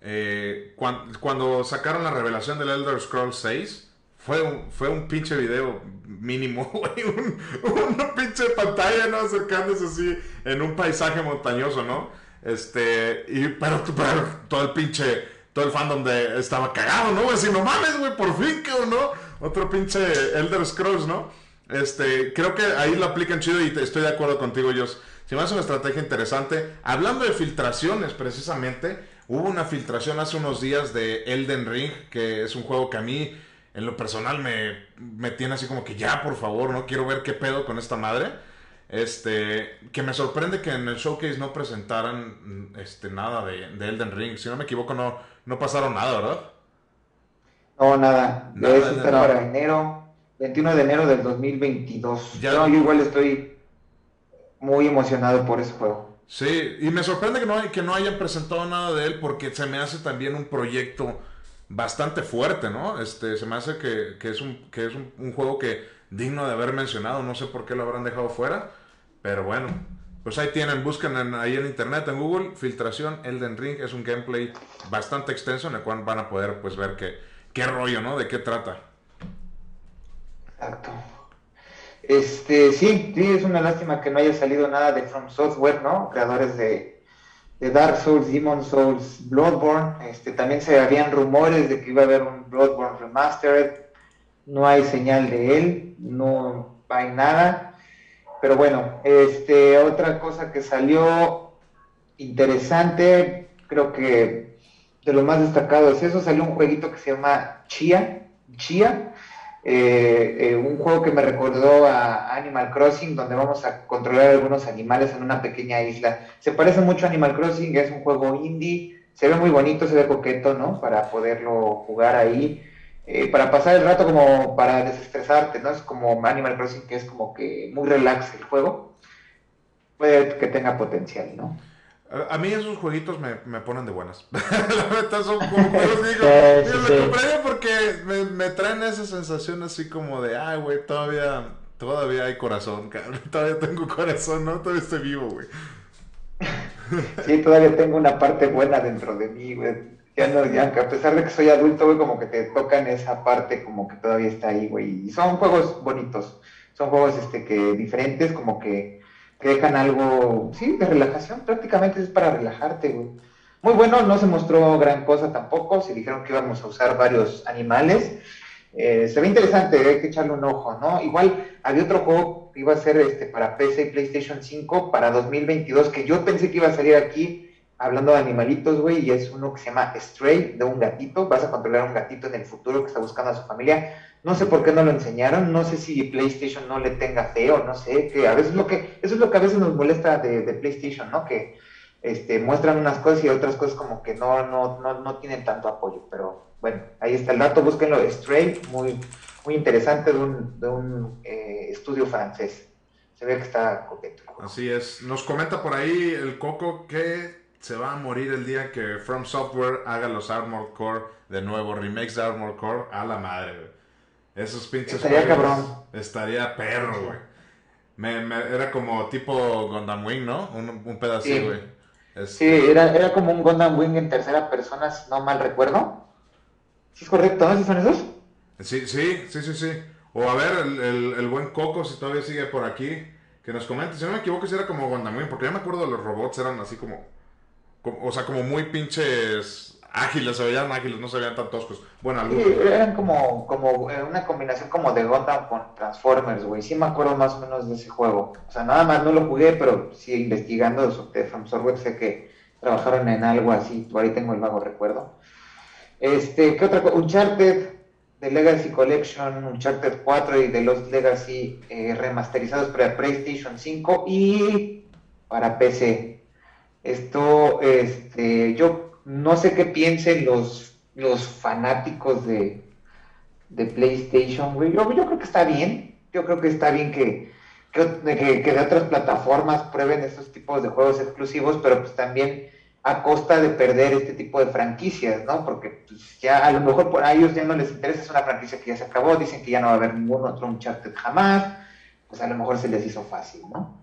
Speaker 3: Eh, cuando, sacaron la revelación del Elder Scrolls 6, fue un, fue un pinche video mínimo, (laughs) una pinche pantalla, ¿no? Acercándose así en un paisaje montañoso, ¿no? Este, y, pero, todo el pinche, todo el fandom de, estaba cagado, ¿no? Así, no mames, güey, por fin, que ¿no? Otro pinche Elder Scrolls, ¿no? Este, creo que ahí lo aplican chido y estoy de acuerdo contigo, ellos. Si me hace una estrategia interesante. Hablando de filtraciones, precisamente, Hubo una filtración hace unos días de Elden Ring, que es un juego que a mí, en lo personal, me, me tiene así como que ya, por favor, no quiero ver qué pedo con esta madre. Este, que me sorprende que en el showcase no presentaran este, nada de, Elden Ring. Si no me equivoco, no, no pasaron nada, ¿verdad?
Speaker 2: No, nada. nada Eso está para enero, 21 de enero del 2022. Ya... yo igual estoy muy emocionado por ese juego.
Speaker 3: Sí, y me sorprende que no, que no hayan presentado nada de él porque se me hace también un proyecto bastante fuerte, ¿no? Este, se me hace que, es, un, que es un, juego que digno de haber mencionado, no sé por qué lo habrán dejado fuera, pero bueno, pues ahí tienen, busquen ahí en internet, en Google, filtración Elden Ring, es un gameplay bastante extenso en el cual van a poder pues ver qué, qué rollo, ¿no? De qué trata.
Speaker 2: Exacto. Este, sí, sí, es una lástima que no haya salido nada de From Software, ¿no? Creadores de, de Dark Souls, Demon Souls, Bloodborne. Este, también se habían rumores de que iba a haber un Bloodborne Remastered. No hay señal de él, no hay nada. Pero bueno, este, otra cosa que salió interesante, creo que de lo más destacado es eso, salió un jueguito que se llama Chia, Chia, eh, eh, un juego que me recordó a Animal Crossing, donde vamos a controlar algunos animales en una pequeña isla. Se parece mucho a Animal Crossing, es un juego indie, se ve muy bonito, se ve coqueto, ¿no? Para poderlo jugar ahí, eh, para pasar el rato como para desestresarte, ¿no? Es como Animal Crossing, que es como que muy relax el juego. Puede que tenga potencial, ¿no?
Speaker 3: A mí esos jueguitos me, me ponen de buenas. (laughs) la neta son como juegos, digo, (laughs) me compraría porque me, me, traen esa sensación así como de, ay, güey, todavía, todavía hay corazón, cabrón. (laughs) Todavía tengo corazón, ¿no? Todavía estoy vivo, güey.
Speaker 2: Sí, todavía tengo una parte buena dentro de mí, güey. Ya no, ya, a pesar de que soy adulto, güey, como que te tocan esa parte como que todavía está ahí, güey. Y son juegos bonitos. Son juegos, este, que diferentes, como que que dejan algo, sí, de relajación, prácticamente es para relajarte, güey. Muy bueno, no se mostró gran cosa tampoco, se dijeron que íbamos a usar varios animales. Eh, se ve interesante, hay que echarle un ojo, ¿no? Igual había otro juego que iba a ser este, para PC y PlayStation 5 para 2022, que yo pensé que iba a salir aquí hablando de animalitos, güey, y es uno que se llama Stray, de un gatito. Vas a controlar a un gatito en el futuro que está buscando a su familia. No sé por qué no lo enseñaron, no sé si PlayStation no le tenga fe o no sé, que a veces lo que, eso es lo que a veces nos molesta de, PlayStation, ¿no? Que este, muestran unas cosas y otras cosas como que no, no, no, no tienen tanto apoyo, pero bueno, ahí está el dato, búsquenlo, Stray, muy, muy interesante de un, de un eh, estudio francés. Se ve que está coqueto.
Speaker 3: Así es. Nos comenta por ahí el Coco que se va a morir el día que From Software haga los Armored Core de nuevo, remakes de Armored Core a la madre, esos pinches
Speaker 2: Estaría cabrón.
Speaker 3: Estaría perro, güey. Me, era como tipo Gundam Wing, ¿no? Un, un pedacito, güey.
Speaker 2: Sí, era, era como un Gundam Wing en tercera persona, si no mal recuerdo. ¿Sí es correcto, no? ¿Sí son esos?
Speaker 3: Sí, sí, sí, sí, sí. O a ver, el, el, buen Coco, si todavía sigue por aquí, que nos comente. Si no me equivoco, si era como Gundam Wing, porque yo me acuerdo de los robots, eran así como o sea, como muy pinches ágiles, se veían ágiles, no se veían tan toscos. Bueno,
Speaker 2: algunos. Sí, eran como, como eh, una combinación como de Gundam con Transformers, güey. Sí me acuerdo más o menos de ese juego. O sea, nada más no lo jugué, pero sí investigando sobre Software sé que trabajaron en algo así. Por ahí tengo el vago recuerdo. Este, ¿qué otra cosa? Uncharted de Legacy Collection, Uncharted 4 y de los Legacy eh, remasterizados para PlayStation 5 y para PC. Esto, este, yo no sé qué piensen los, los fanáticos de, de PlayStation, güey. Yo, yo, creo que está bien. Yo creo que está bien que, que, de otras plataformas prueben estos tipos de juegos exclusivos, pero pues también a costa de perder este tipo de franquicias, ¿no? Porque pues, ya a lo mejor por a ellos ya no les interesa, es una franquicia que ya se acabó, dicen que ya no va a haber ningún otro Uncharted jamás, pues a lo mejor se les hizo fácil, ¿no?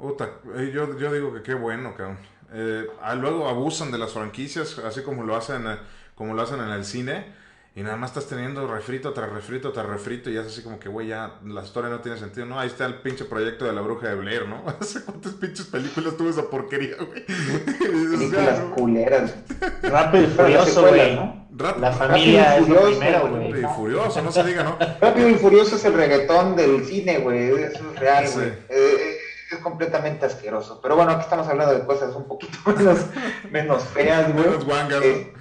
Speaker 3: Eh, yo, yo digo que qué bueno, cabrón. Eh, ah, luego abusan de las franquicias, así como lo hacen, eh, como lo hacen en el cine. Y nada más estás teniendo refrito tras refrito tras refrito y es así como que, güey, ya la historia no tiene sentido. No, ahí está el pinche proyecto de la bruja de Blair, ¿no? (laughs) ¿Hace cuántas pinches películas tuvo esa porquería, güey? (laughs)
Speaker 2: Películas culeras.
Speaker 1: Rápido y Furioso, güey. ¿no? La familia es primero, güey.
Speaker 3: Rápido y Furioso, no se diga, ¿no?
Speaker 2: Rápido y Furioso es el reggaetón del cine, güey. Eso es real, güey. Eh, es completamente asqueroso. Pero bueno, aquí estamos hablando de cosas un poquito (laughs) menos, menos feas, güey. Menos guangas. Eh,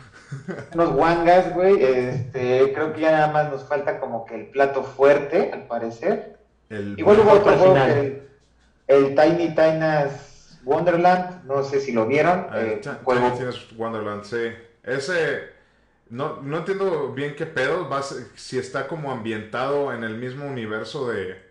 Speaker 2: unos guangas, güey. Este, creo que ya nada más nos falta como que el plato fuerte, al parer. Igual hubo otro juego, el, el, Tiny Tina's Wonderland, no sé si lo vieron. Eh,
Speaker 3: Tiny Tina's Wonderland, sí. Ese, no, no entiendo bien qué pedo, va si está como ambientado en el mismo universo de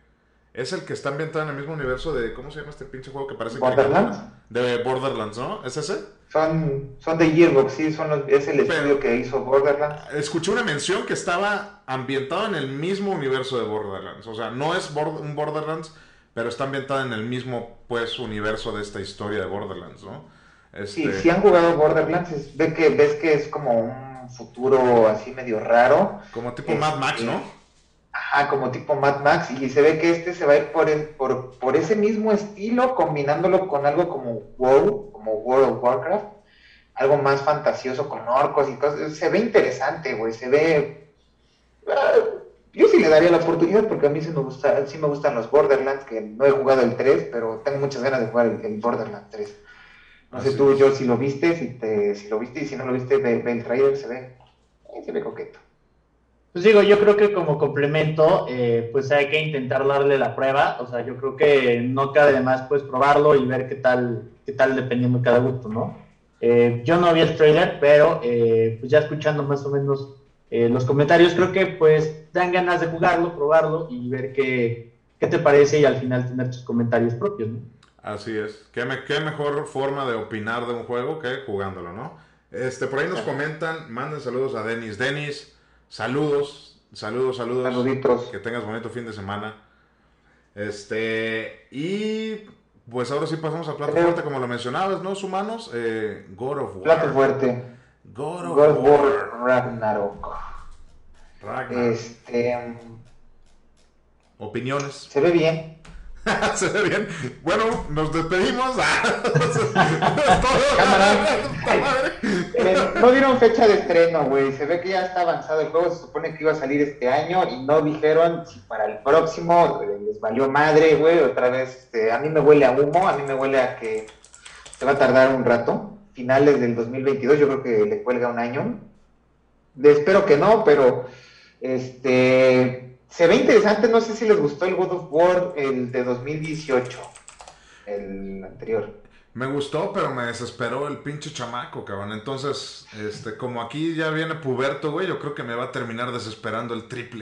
Speaker 3: Es el que está ambientado en el mismo universo de. ¿Cómo se llama este pinche juego que parece
Speaker 2: Borderlands.
Speaker 3: De Borderlands, ¿no? ¿Es ese?
Speaker 2: Son, son de Gearbox, sí, son los, es el estudio que hizo Borderlands.
Speaker 3: Escuché una mención que estaba ambientado en el mismo universo de Borderlands. O sea, no es un Borderlands, pero está ambientado en el mismo, pues, universo de esta historia de Borderlands, ¿no?
Speaker 2: Sí, este si han jugado Borderlands, ves, que, ves que es como un futuro así medio raro.
Speaker 3: Como tipo Mad Max, ¿no?
Speaker 2: Ajá, como tipo Mad Max. Y se ve que este se va a ir por, por, por ese mismo estilo, combinándolo con algo como WoW, como World of Warcraft. Algo más fantasioso con orcos y cosas. Se ve interesante, güey. Se ve. Ah, yo sí le daría la oportunidad porque a mí sí me, gusta, sí me gustan los Borderlands, que no he jugado el 3, pero tengo muchas ganas de jugar el, el Borderlands 3. No sé tú, yo, si lo viste, si, te, si lo viste y si no lo viste, ve, el trailer, se ve, se ve coqueto.
Speaker 1: Pues digo, yo creo que como complemento, eh, pues hay que intentar darle la prueba. O sea, yo creo que no cabe de más pues probarlo y ver qué tal, qué tal dependiendo de cada gusto, ¿no? Eh, yo no vi el trailer, pero eh, pues ya escuchando más o menos los comentarios, creo que pues dan ganas de jugarlo, probarlo y ver qué, qué te parece y al final tener tus comentarios propios, ¿no?
Speaker 3: Así es. ¿Qué, mejor forma de opinar de un juego que jugándolo, ¿no? Este, por ahí nos comentan, manden saludos a Denis. Denis, saludos, saludos, saludos.
Speaker 2: Saluditos.
Speaker 3: Que tengas bonito fin de semana. Este, y pues ahora sí pasamos a plato fuerte, como lo mencionabas, ¿no? Humanos, eh, God of War.
Speaker 2: Plato fuerte.
Speaker 3: God of, War.
Speaker 2: Ragnarok.
Speaker 3: Ragnarok.
Speaker 2: Este.
Speaker 3: Opiniones.
Speaker 2: Se ve bien. (laughs)
Speaker 3: Se ve bien. Bueno, nos despedimos. (laughs) (laughs)
Speaker 2: Eh, no dieron fecha de estreno, güey. Se ve que ya está avanzado el juego. Se supone que iba a salir este año y no dijeron si para el próximo eh, les valió madre, güey. Otra vez, este, a mí me huele a humo. A mí me huele a que se va a tardar un rato. Finales del 2022, yo creo que le cuelga un año. espero que no, pero este se ve interesante, no sé si les gustó el God of War, el de 2018, el anterior.
Speaker 3: Me gustó, pero me desesperó el pinche chamaco, cabrón. Entonces, este, como aquí ya viene puberto, güey, yo creo que me va a terminar desesperando el triple.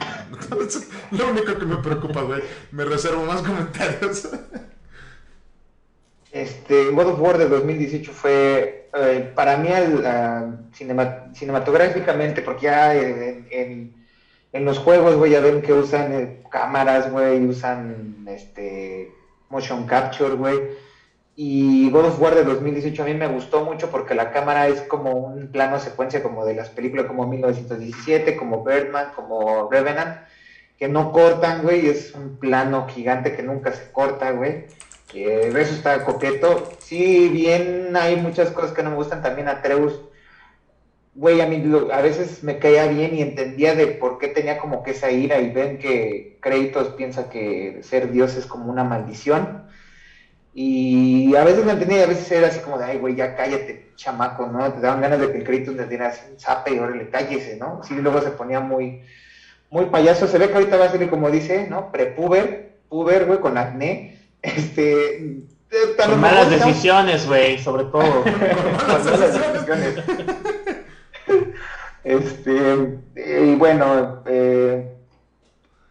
Speaker 3: (laughs) lo único que me preocupa, güey. Me reservo más comentarios.
Speaker 2: Este, God of War de 2018 fue, eh, para mí, el, ah, cinematográficamente, porque ya en en los juegos, güey, ya ven que usan eh, cámaras, güey, usan este motion capture, güey. Y God of War de 2018 a mí me gustó mucho porque la cámara es como un plano secuencia como de las películas como 1917, como Birdman, como Revenant, que no cortan, güey, es un plano gigante que nunca se corta, güey. eso está coqueto. Sí, bien, hay muchas cosas que no me gustan. También Atreus güey, a mí a veces me caía bien y entendía de por qué tenía como que esa ira y ven que Créditos piensa que ser Dios es como una maldición. Y a veces me entendía y a veces era así como de, ay, güey, ya cállate, chamaco, ¿no? Te daban ganas de que el Créditos le diera así un zape y ahora le cállese, ¿no? Sí, luego se ponía muy, muy payaso. Se ve que ahorita va a ser como dice, ¿no? Prepuber, puber, güey, con acné. (laughs) Este.
Speaker 1: Con malas decisiones, güey, sobre todo. (laughs) con malas decisiones. (laughs)
Speaker 2: Este, y bueno, eh,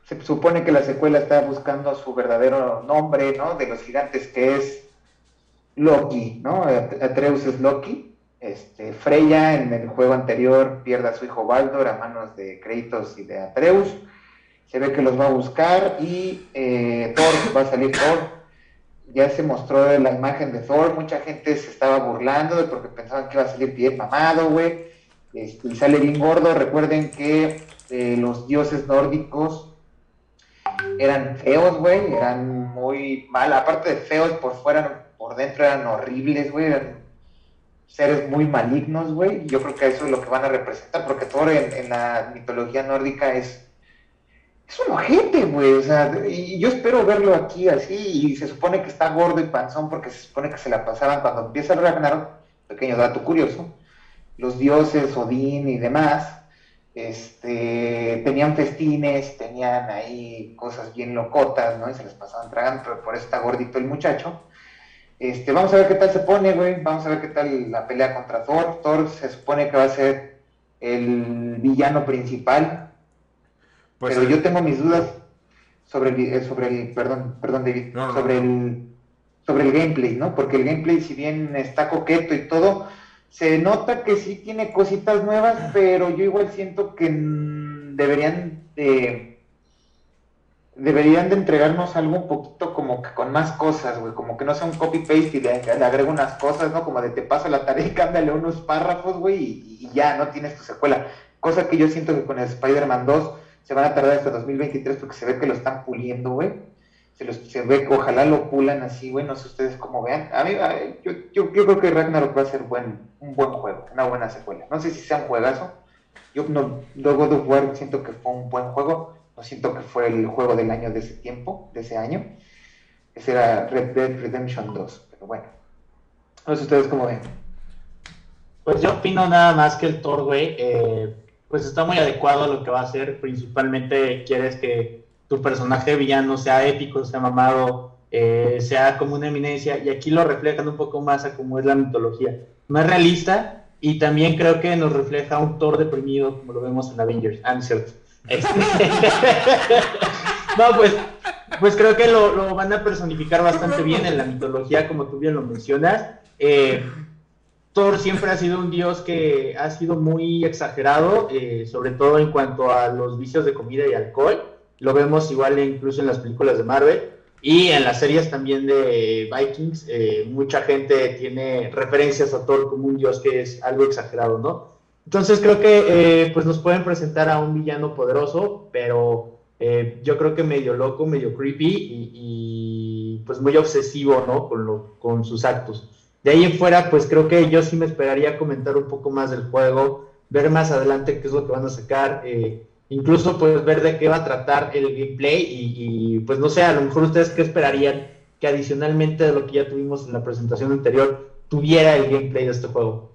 Speaker 2: se supone que la secuela está buscando su verdadero nombre, ¿no? De los gigantes, que es Loki, ¿no? Atreus es Loki. Este, Freya en el juego anterior pierde a su hijo Baldur a manos de Kratos y de Atreus. Se ve que los va a buscar y eh, Thor, va a salir Thor. Ya se mostró la imagen de Thor, mucha gente se estaba burlando porque pensaban que iba a salir bien mamado, güey este, y sale bien gordo. Recuerden que eh, los dioses nórdicos eran feos, güey, eran muy mal, aparte de feos por fuera, por dentro eran horribles, güey, eran seres muy malignos, güey. Yo creo que eso es lo que van a representar, porque Thor en, la mitología nórdica es, es un ojete, güey, o sea, y yo espero verlo aquí así, y se supone que está gordo y panzón porque se supone que se la pasaban cuando empieza el Ragnarok, pequeño dato curioso, los dioses, Odín y demás, este, tenían festines, tenían ahí cosas bien locotas, ¿no? Y se les pasaban tragando, pero por eso está gordito el muchacho. Este, vamos a ver qué tal se pone, güey. Vamos a ver qué tal la pelea contra Thor. Thor se supone que va a ser el villano principal. Pues pero yo tengo mis dudas sobre el, eh, sobre el perdón, perdón David, sobre el sobre el gameplay, ¿no? Porque el gameplay, si bien está coqueto y todo, se nota que sí tiene cositas nuevas, pero yo igual siento que deberían de deberían de entregarnos algo un poquito como que con más cosas, güey, como que no sea un copy-paste y le, agrego unas cosas, ¿no? Como de te paso la tarea y (laughs) cámbiale unos párrafos, güey, y, y, ya, no tienes tu secuela. Cosa que yo siento que con el Spider-Man 2 se van a tardar hasta 2023 porque se ve que lo están puliendo, güey. Se, los, se ve ojalá lo pulan así, güey, no sé ustedes cómo vean. A mí, yo, yo, yo, creo que Ragnarok va a ser buen, un buen juego, una buena secuela. No sé si sea un juegazo. Yo no, luego de War siento que fue un buen juego siento que fue el juego del año de ese tiempo, de ese año. Ese era Red Dead Redemption 2, pero bueno. No sé ustedes cómo ven.
Speaker 1: Pues yo opino nada más que el Thor, güey, eh, pues está muy adecuado a lo que va a hacer. Principalmente quieres que tu personaje villano sea épico, sea mamado, eh, sea como una eminencia. Y aquí lo reflejan un poco más a cómo es la mitología. Más realista y también creo que nos refleja un Thor deprimido, como lo vemos en Avengers. Ah, no, (laughs) pues, pues creo que lo, van a personificar bastante bien en la mitología, como tú bien lo mencionas. Eh, Thor siempre ha sido un dios que ha sido muy exagerado, eh, sobre todo en cuanto a los vicios de comida y alcohol. Lo vemos igual incluso en las películas de Marvel y en las series también de Vikings. Eh, mucha gente tiene referencias a Thor como un dios que es algo exagerado, ¿no? Entonces creo que eh, pues nos pueden presentar a un villano poderoso, pero eh, yo creo que medio loco, medio creepy y, pues muy obsesivo, ¿no? Con, lo, con sus actos. De ahí en fuera, pues creo que yo sí me esperaría comentar un poco más del juego, ver más adelante qué es lo que van a sacar, eh, incluso pues ver de qué va a tratar el gameplay y, pues no sé, a lo mejor ustedes qué esperarían que adicionalmente de lo que ya tuvimos en la presentación anterior tuviera el gameplay de este juego.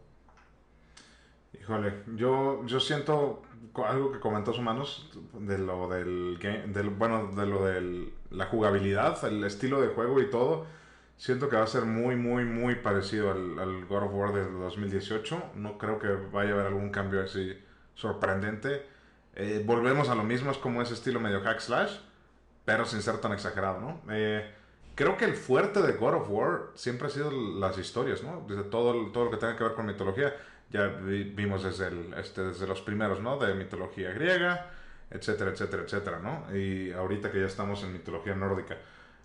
Speaker 3: Híjole, yo, yo siento algo que comentó Humanos de lo del, del bueno, de lo de la jugabilidad, el estilo de juego y todo. Siento que va a ser muy, muy, muy parecido al, God of War de 2018. No creo que vaya a haber algún cambio así sorprendente. Eh, volvemos a lo mismo, es como ese estilo medio hack slash, pero sin ser tan exagerado, ¿no? Eh, creo que el fuerte de God of War siempre ha sido las historias, ¿no? Desde todo, todo lo que tenga que ver con mitología ya vimos desde, este, desde los primeros, ¿no? De mitología griega, etcétera, etcétera, etcétera, ¿no? Y ahorita que ya estamos en mitología nórdica.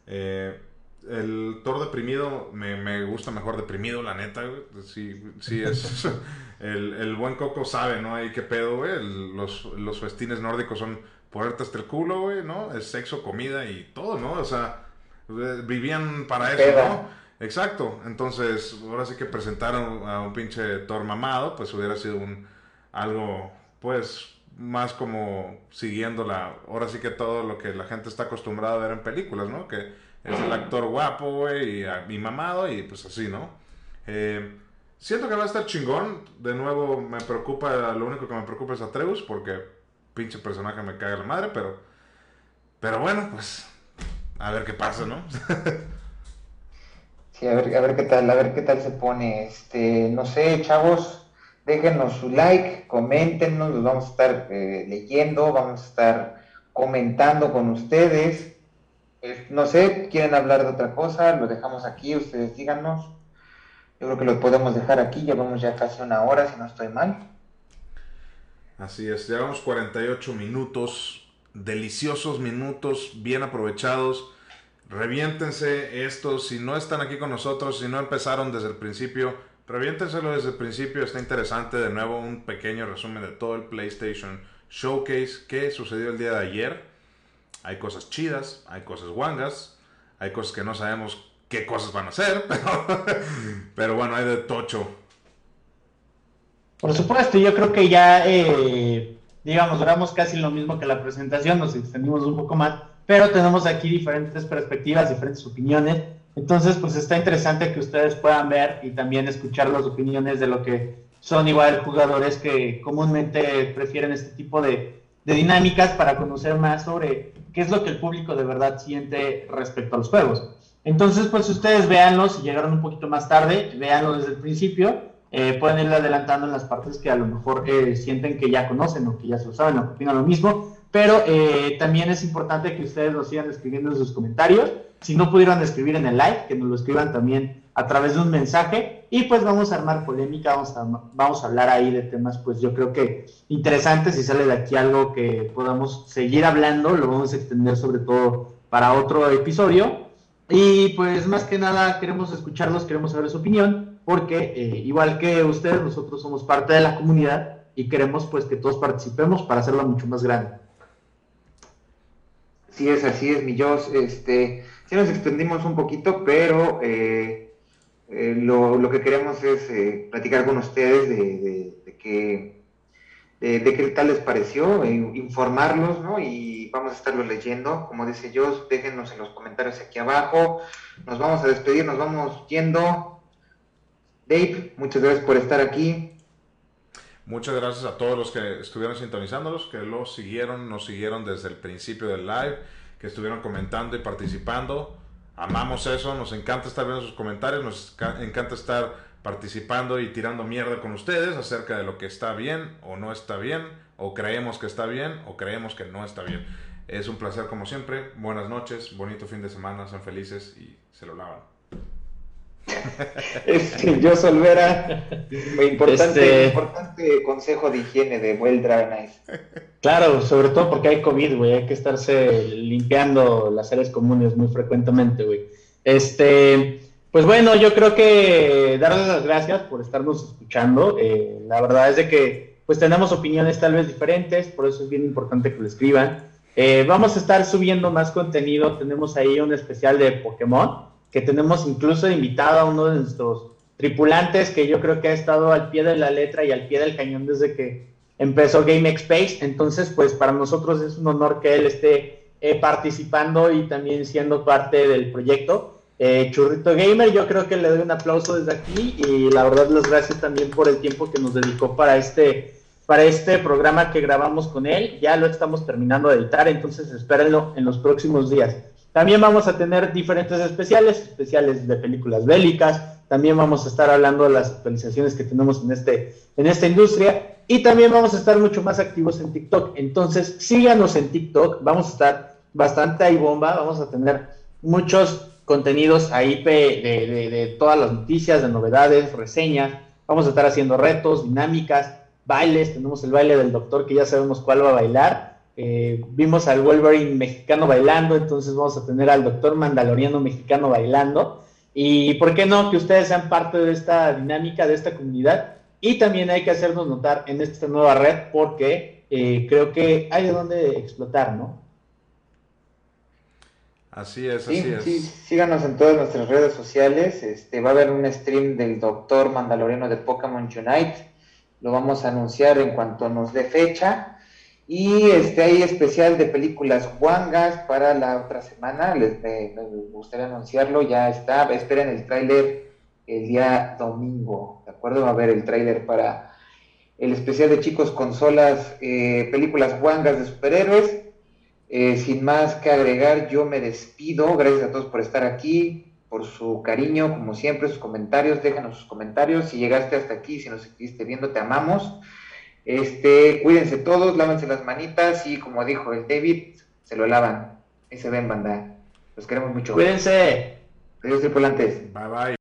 Speaker 3: Eh, el Thor deprimido me, me, gusta mejor deprimido, la neta, Sí, sí es. (laughs) el, el, buen Coco sabe, ¿no? Ahí qué pedo, güey. los, los festines nórdicos son ponerte hasta el culo, güey, ¿no? Es sexo, comida y todo, ¿no? O sea, vivían para eso, ¿no? Exacto, entonces ahora sí que presentaron a un pinche Thor mamado, pues hubiera sido un algo, pues, más como siguiendo la, ahora sí que todo lo que la gente está acostumbrada a ver en películas, ¿no? Que es el actor guapo, güey, y, mamado, y pues así, ¿no? Eh, siento que va a estar chingón, de nuevo me preocupa, lo único que me preocupa es Atreus, porque pinche personaje me caga la madre, pero, pero bueno, pues, a ver qué pasa, ¿no?
Speaker 2: a ver, a ver qué tal, a ver qué tal se pone. Este, no sé, chavos, déjenos su like, coméntenos, los vamos a estar eh, leyendo, vamos a estar comentando con ustedes. No sé, quieren hablar de otra cosa, lo dejamos aquí, ustedes díganos. Yo creo que lo podemos dejar aquí, llevamos ya casi una hora, si no estoy mal.
Speaker 3: Así es, llevamos 48 minutos, deliciosos minutos, bien aprovechados reviéntense esto, si no están aquí con nosotros, si no empezaron desde el principio, reviéntenselo desde el principio, está interesante, de nuevo un pequeño resumen de todo el PlayStation Showcase que sucedió el día de ayer. Hay cosas chidas, hay cosas guangas, hay cosas que no sabemos qué cosas van a ser, (laughs) pero, bueno, hay de tocho.
Speaker 1: Por supuesto, yo creo que ya, eh, digamos, duramos casi lo mismo que la presentación, nos extendimos un poco más pero tenemos aquí diferentes perspectivas, diferentes opiniones. Entonces, pues está interesante que ustedes puedan ver y también escuchar las opiniones de lo que son igual jugadores que comúnmente prefieren este tipo de, dinámicas para conocer más sobre qué es lo que el público de verdad siente respecto a los juegos. Entonces, pues ustedes véanlo, si llegaron un poquito más tarde, véanlo desde el principio, eh, pueden ir adelantando en las partes que a lo mejor eh, sienten que ya conocen o que ya se lo saben o que opinan lo mismo, pero eh, también es importante que ustedes nos sigan escribiendo en sus comentarios. Si no pudieron escribir en el live, que nos lo escriban también a través de un mensaje y pues vamos a armar polémica, vamos a, vamos a hablar ahí de temas pues yo creo que interesantes, si sale de aquí algo que podamos seguir hablando, lo vamos a extender sobre todo para otro episodio y pues más que nada queremos escucharlos, queremos saber su opinión porque eh, igual que ustedes, nosotros somos parte de la comunidad y queremos pues que todos participemos para hacerlo mucho más grande.
Speaker 2: Sí es, así es, mi Jos. Este, sí nos extendimos un poquito, pero eh, eh, lo, que queremos es eh, platicar con ustedes de, de, qué, de, qué tal les pareció, informarlos, ¿no? Y vamos a estarlo leyendo. Como dice Jos, déjenos en los comentarios aquí abajo. Nos vamos a despedir, nos vamos yendo. Dave, muchas gracias por estar aquí.
Speaker 3: Muchas gracias a todos los que estuvieron sintonizándolos, que los siguieron, nos siguieron desde el principio del live, que estuvieron comentando y participando. Amamos eso, nos encanta estar viendo sus comentarios, nos encanta estar participando y tirando mierda con ustedes acerca de lo que está bien o no está bien, o creemos que está bien o creemos que no está bien. Es un placer como siempre. Buenas noches, bonito fin de semana, sean felices y se lo lavan. (laughs)
Speaker 2: Este, yo Solvera, importante, este, importante consejo de higiene de Well Dry Nice.
Speaker 1: Claro, sobre todo porque hay COVID, güey, hay que estarse limpiando las áreas comunes muy frecuentemente, güey. Este, pues bueno, yo creo que darles las gracias por estarnos escuchando. Eh, la verdad es de que pues tenemos opiniones tal vez diferentes, por eso es bien importante que lo escriban. Eh, vamos a estar subiendo más contenido, tenemos ahí un especial de Pokémon que tenemos incluso invitado a uno de nuestros tripulantes que yo creo que ha estado al pie de la letra y al pie del cañón desde que empezó Game Space. Entonces, pues para nosotros es un honor que él esté eh, participando y también siendo parte del proyecto. Eh, Churrito Gamer, yo creo que le doy un aplauso desde aquí y la verdad les gracias también por el tiempo que nos dedicó para este, para este programa que grabamos con él. Ya lo estamos terminando de editar, entonces espérenlo en los próximos días. También vamos a tener diferentes especiales, especiales de películas bélicas. También vamos a estar hablando de las actualizaciones que tenemos en, este, en esta industria. Y también vamos a estar mucho más activos en TikTok. Entonces, síganos en TikTok. Vamos a estar bastante ahí bomba. Vamos a tener muchos contenidos ahí de, de todas las noticias, de novedades, reseñas. Vamos a estar haciendo retos, dinámicas, bailes. Tenemos el baile del doctor que ya sabemos cuál va a bailar. Eh, vimos al Wolverine mexicano bailando, entonces vamos a tener al Doctor Mandaloriano mexicano bailando. Y por qué no que ustedes sean parte de esta dinámica, de esta comunidad. Y también hay que hacernos notar en esta nueva red porque eh, creo que hay de dónde explotar, ¿no?
Speaker 3: Así es, así es. Sí,
Speaker 2: síganos en todas nuestras redes sociales. Este, va a haber un stream del Doctor Mandaloriano de Pokémon Unite. Lo vamos a anunciar en cuanto nos dé fecha. Y este, hay especial de películas Wangas para la otra semana. Les me, gustaría anunciarlo. Ya está. Esperen el tráiler el día domingo. ¿De acuerdo? Va a haber el tráiler para el especial de chicos consolas, eh, películas Wangas de superhéroes. Eh, sin más que agregar, yo me despido. Gracias a todos por estar aquí, por su cariño, como siempre, sus comentarios. Déjanos sus comentarios. Si llegaste hasta aquí, si nos estuviste viendo, te amamos. Este, cuídense todos, lávense las manitas y como dijo el David, se lo lavan. Ahí se ven, banda. Los queremos mucho.
Speaker 1: Cuídense.
Speaker 2: Adiós, tripulantes.
Speaker 3: Bye bye.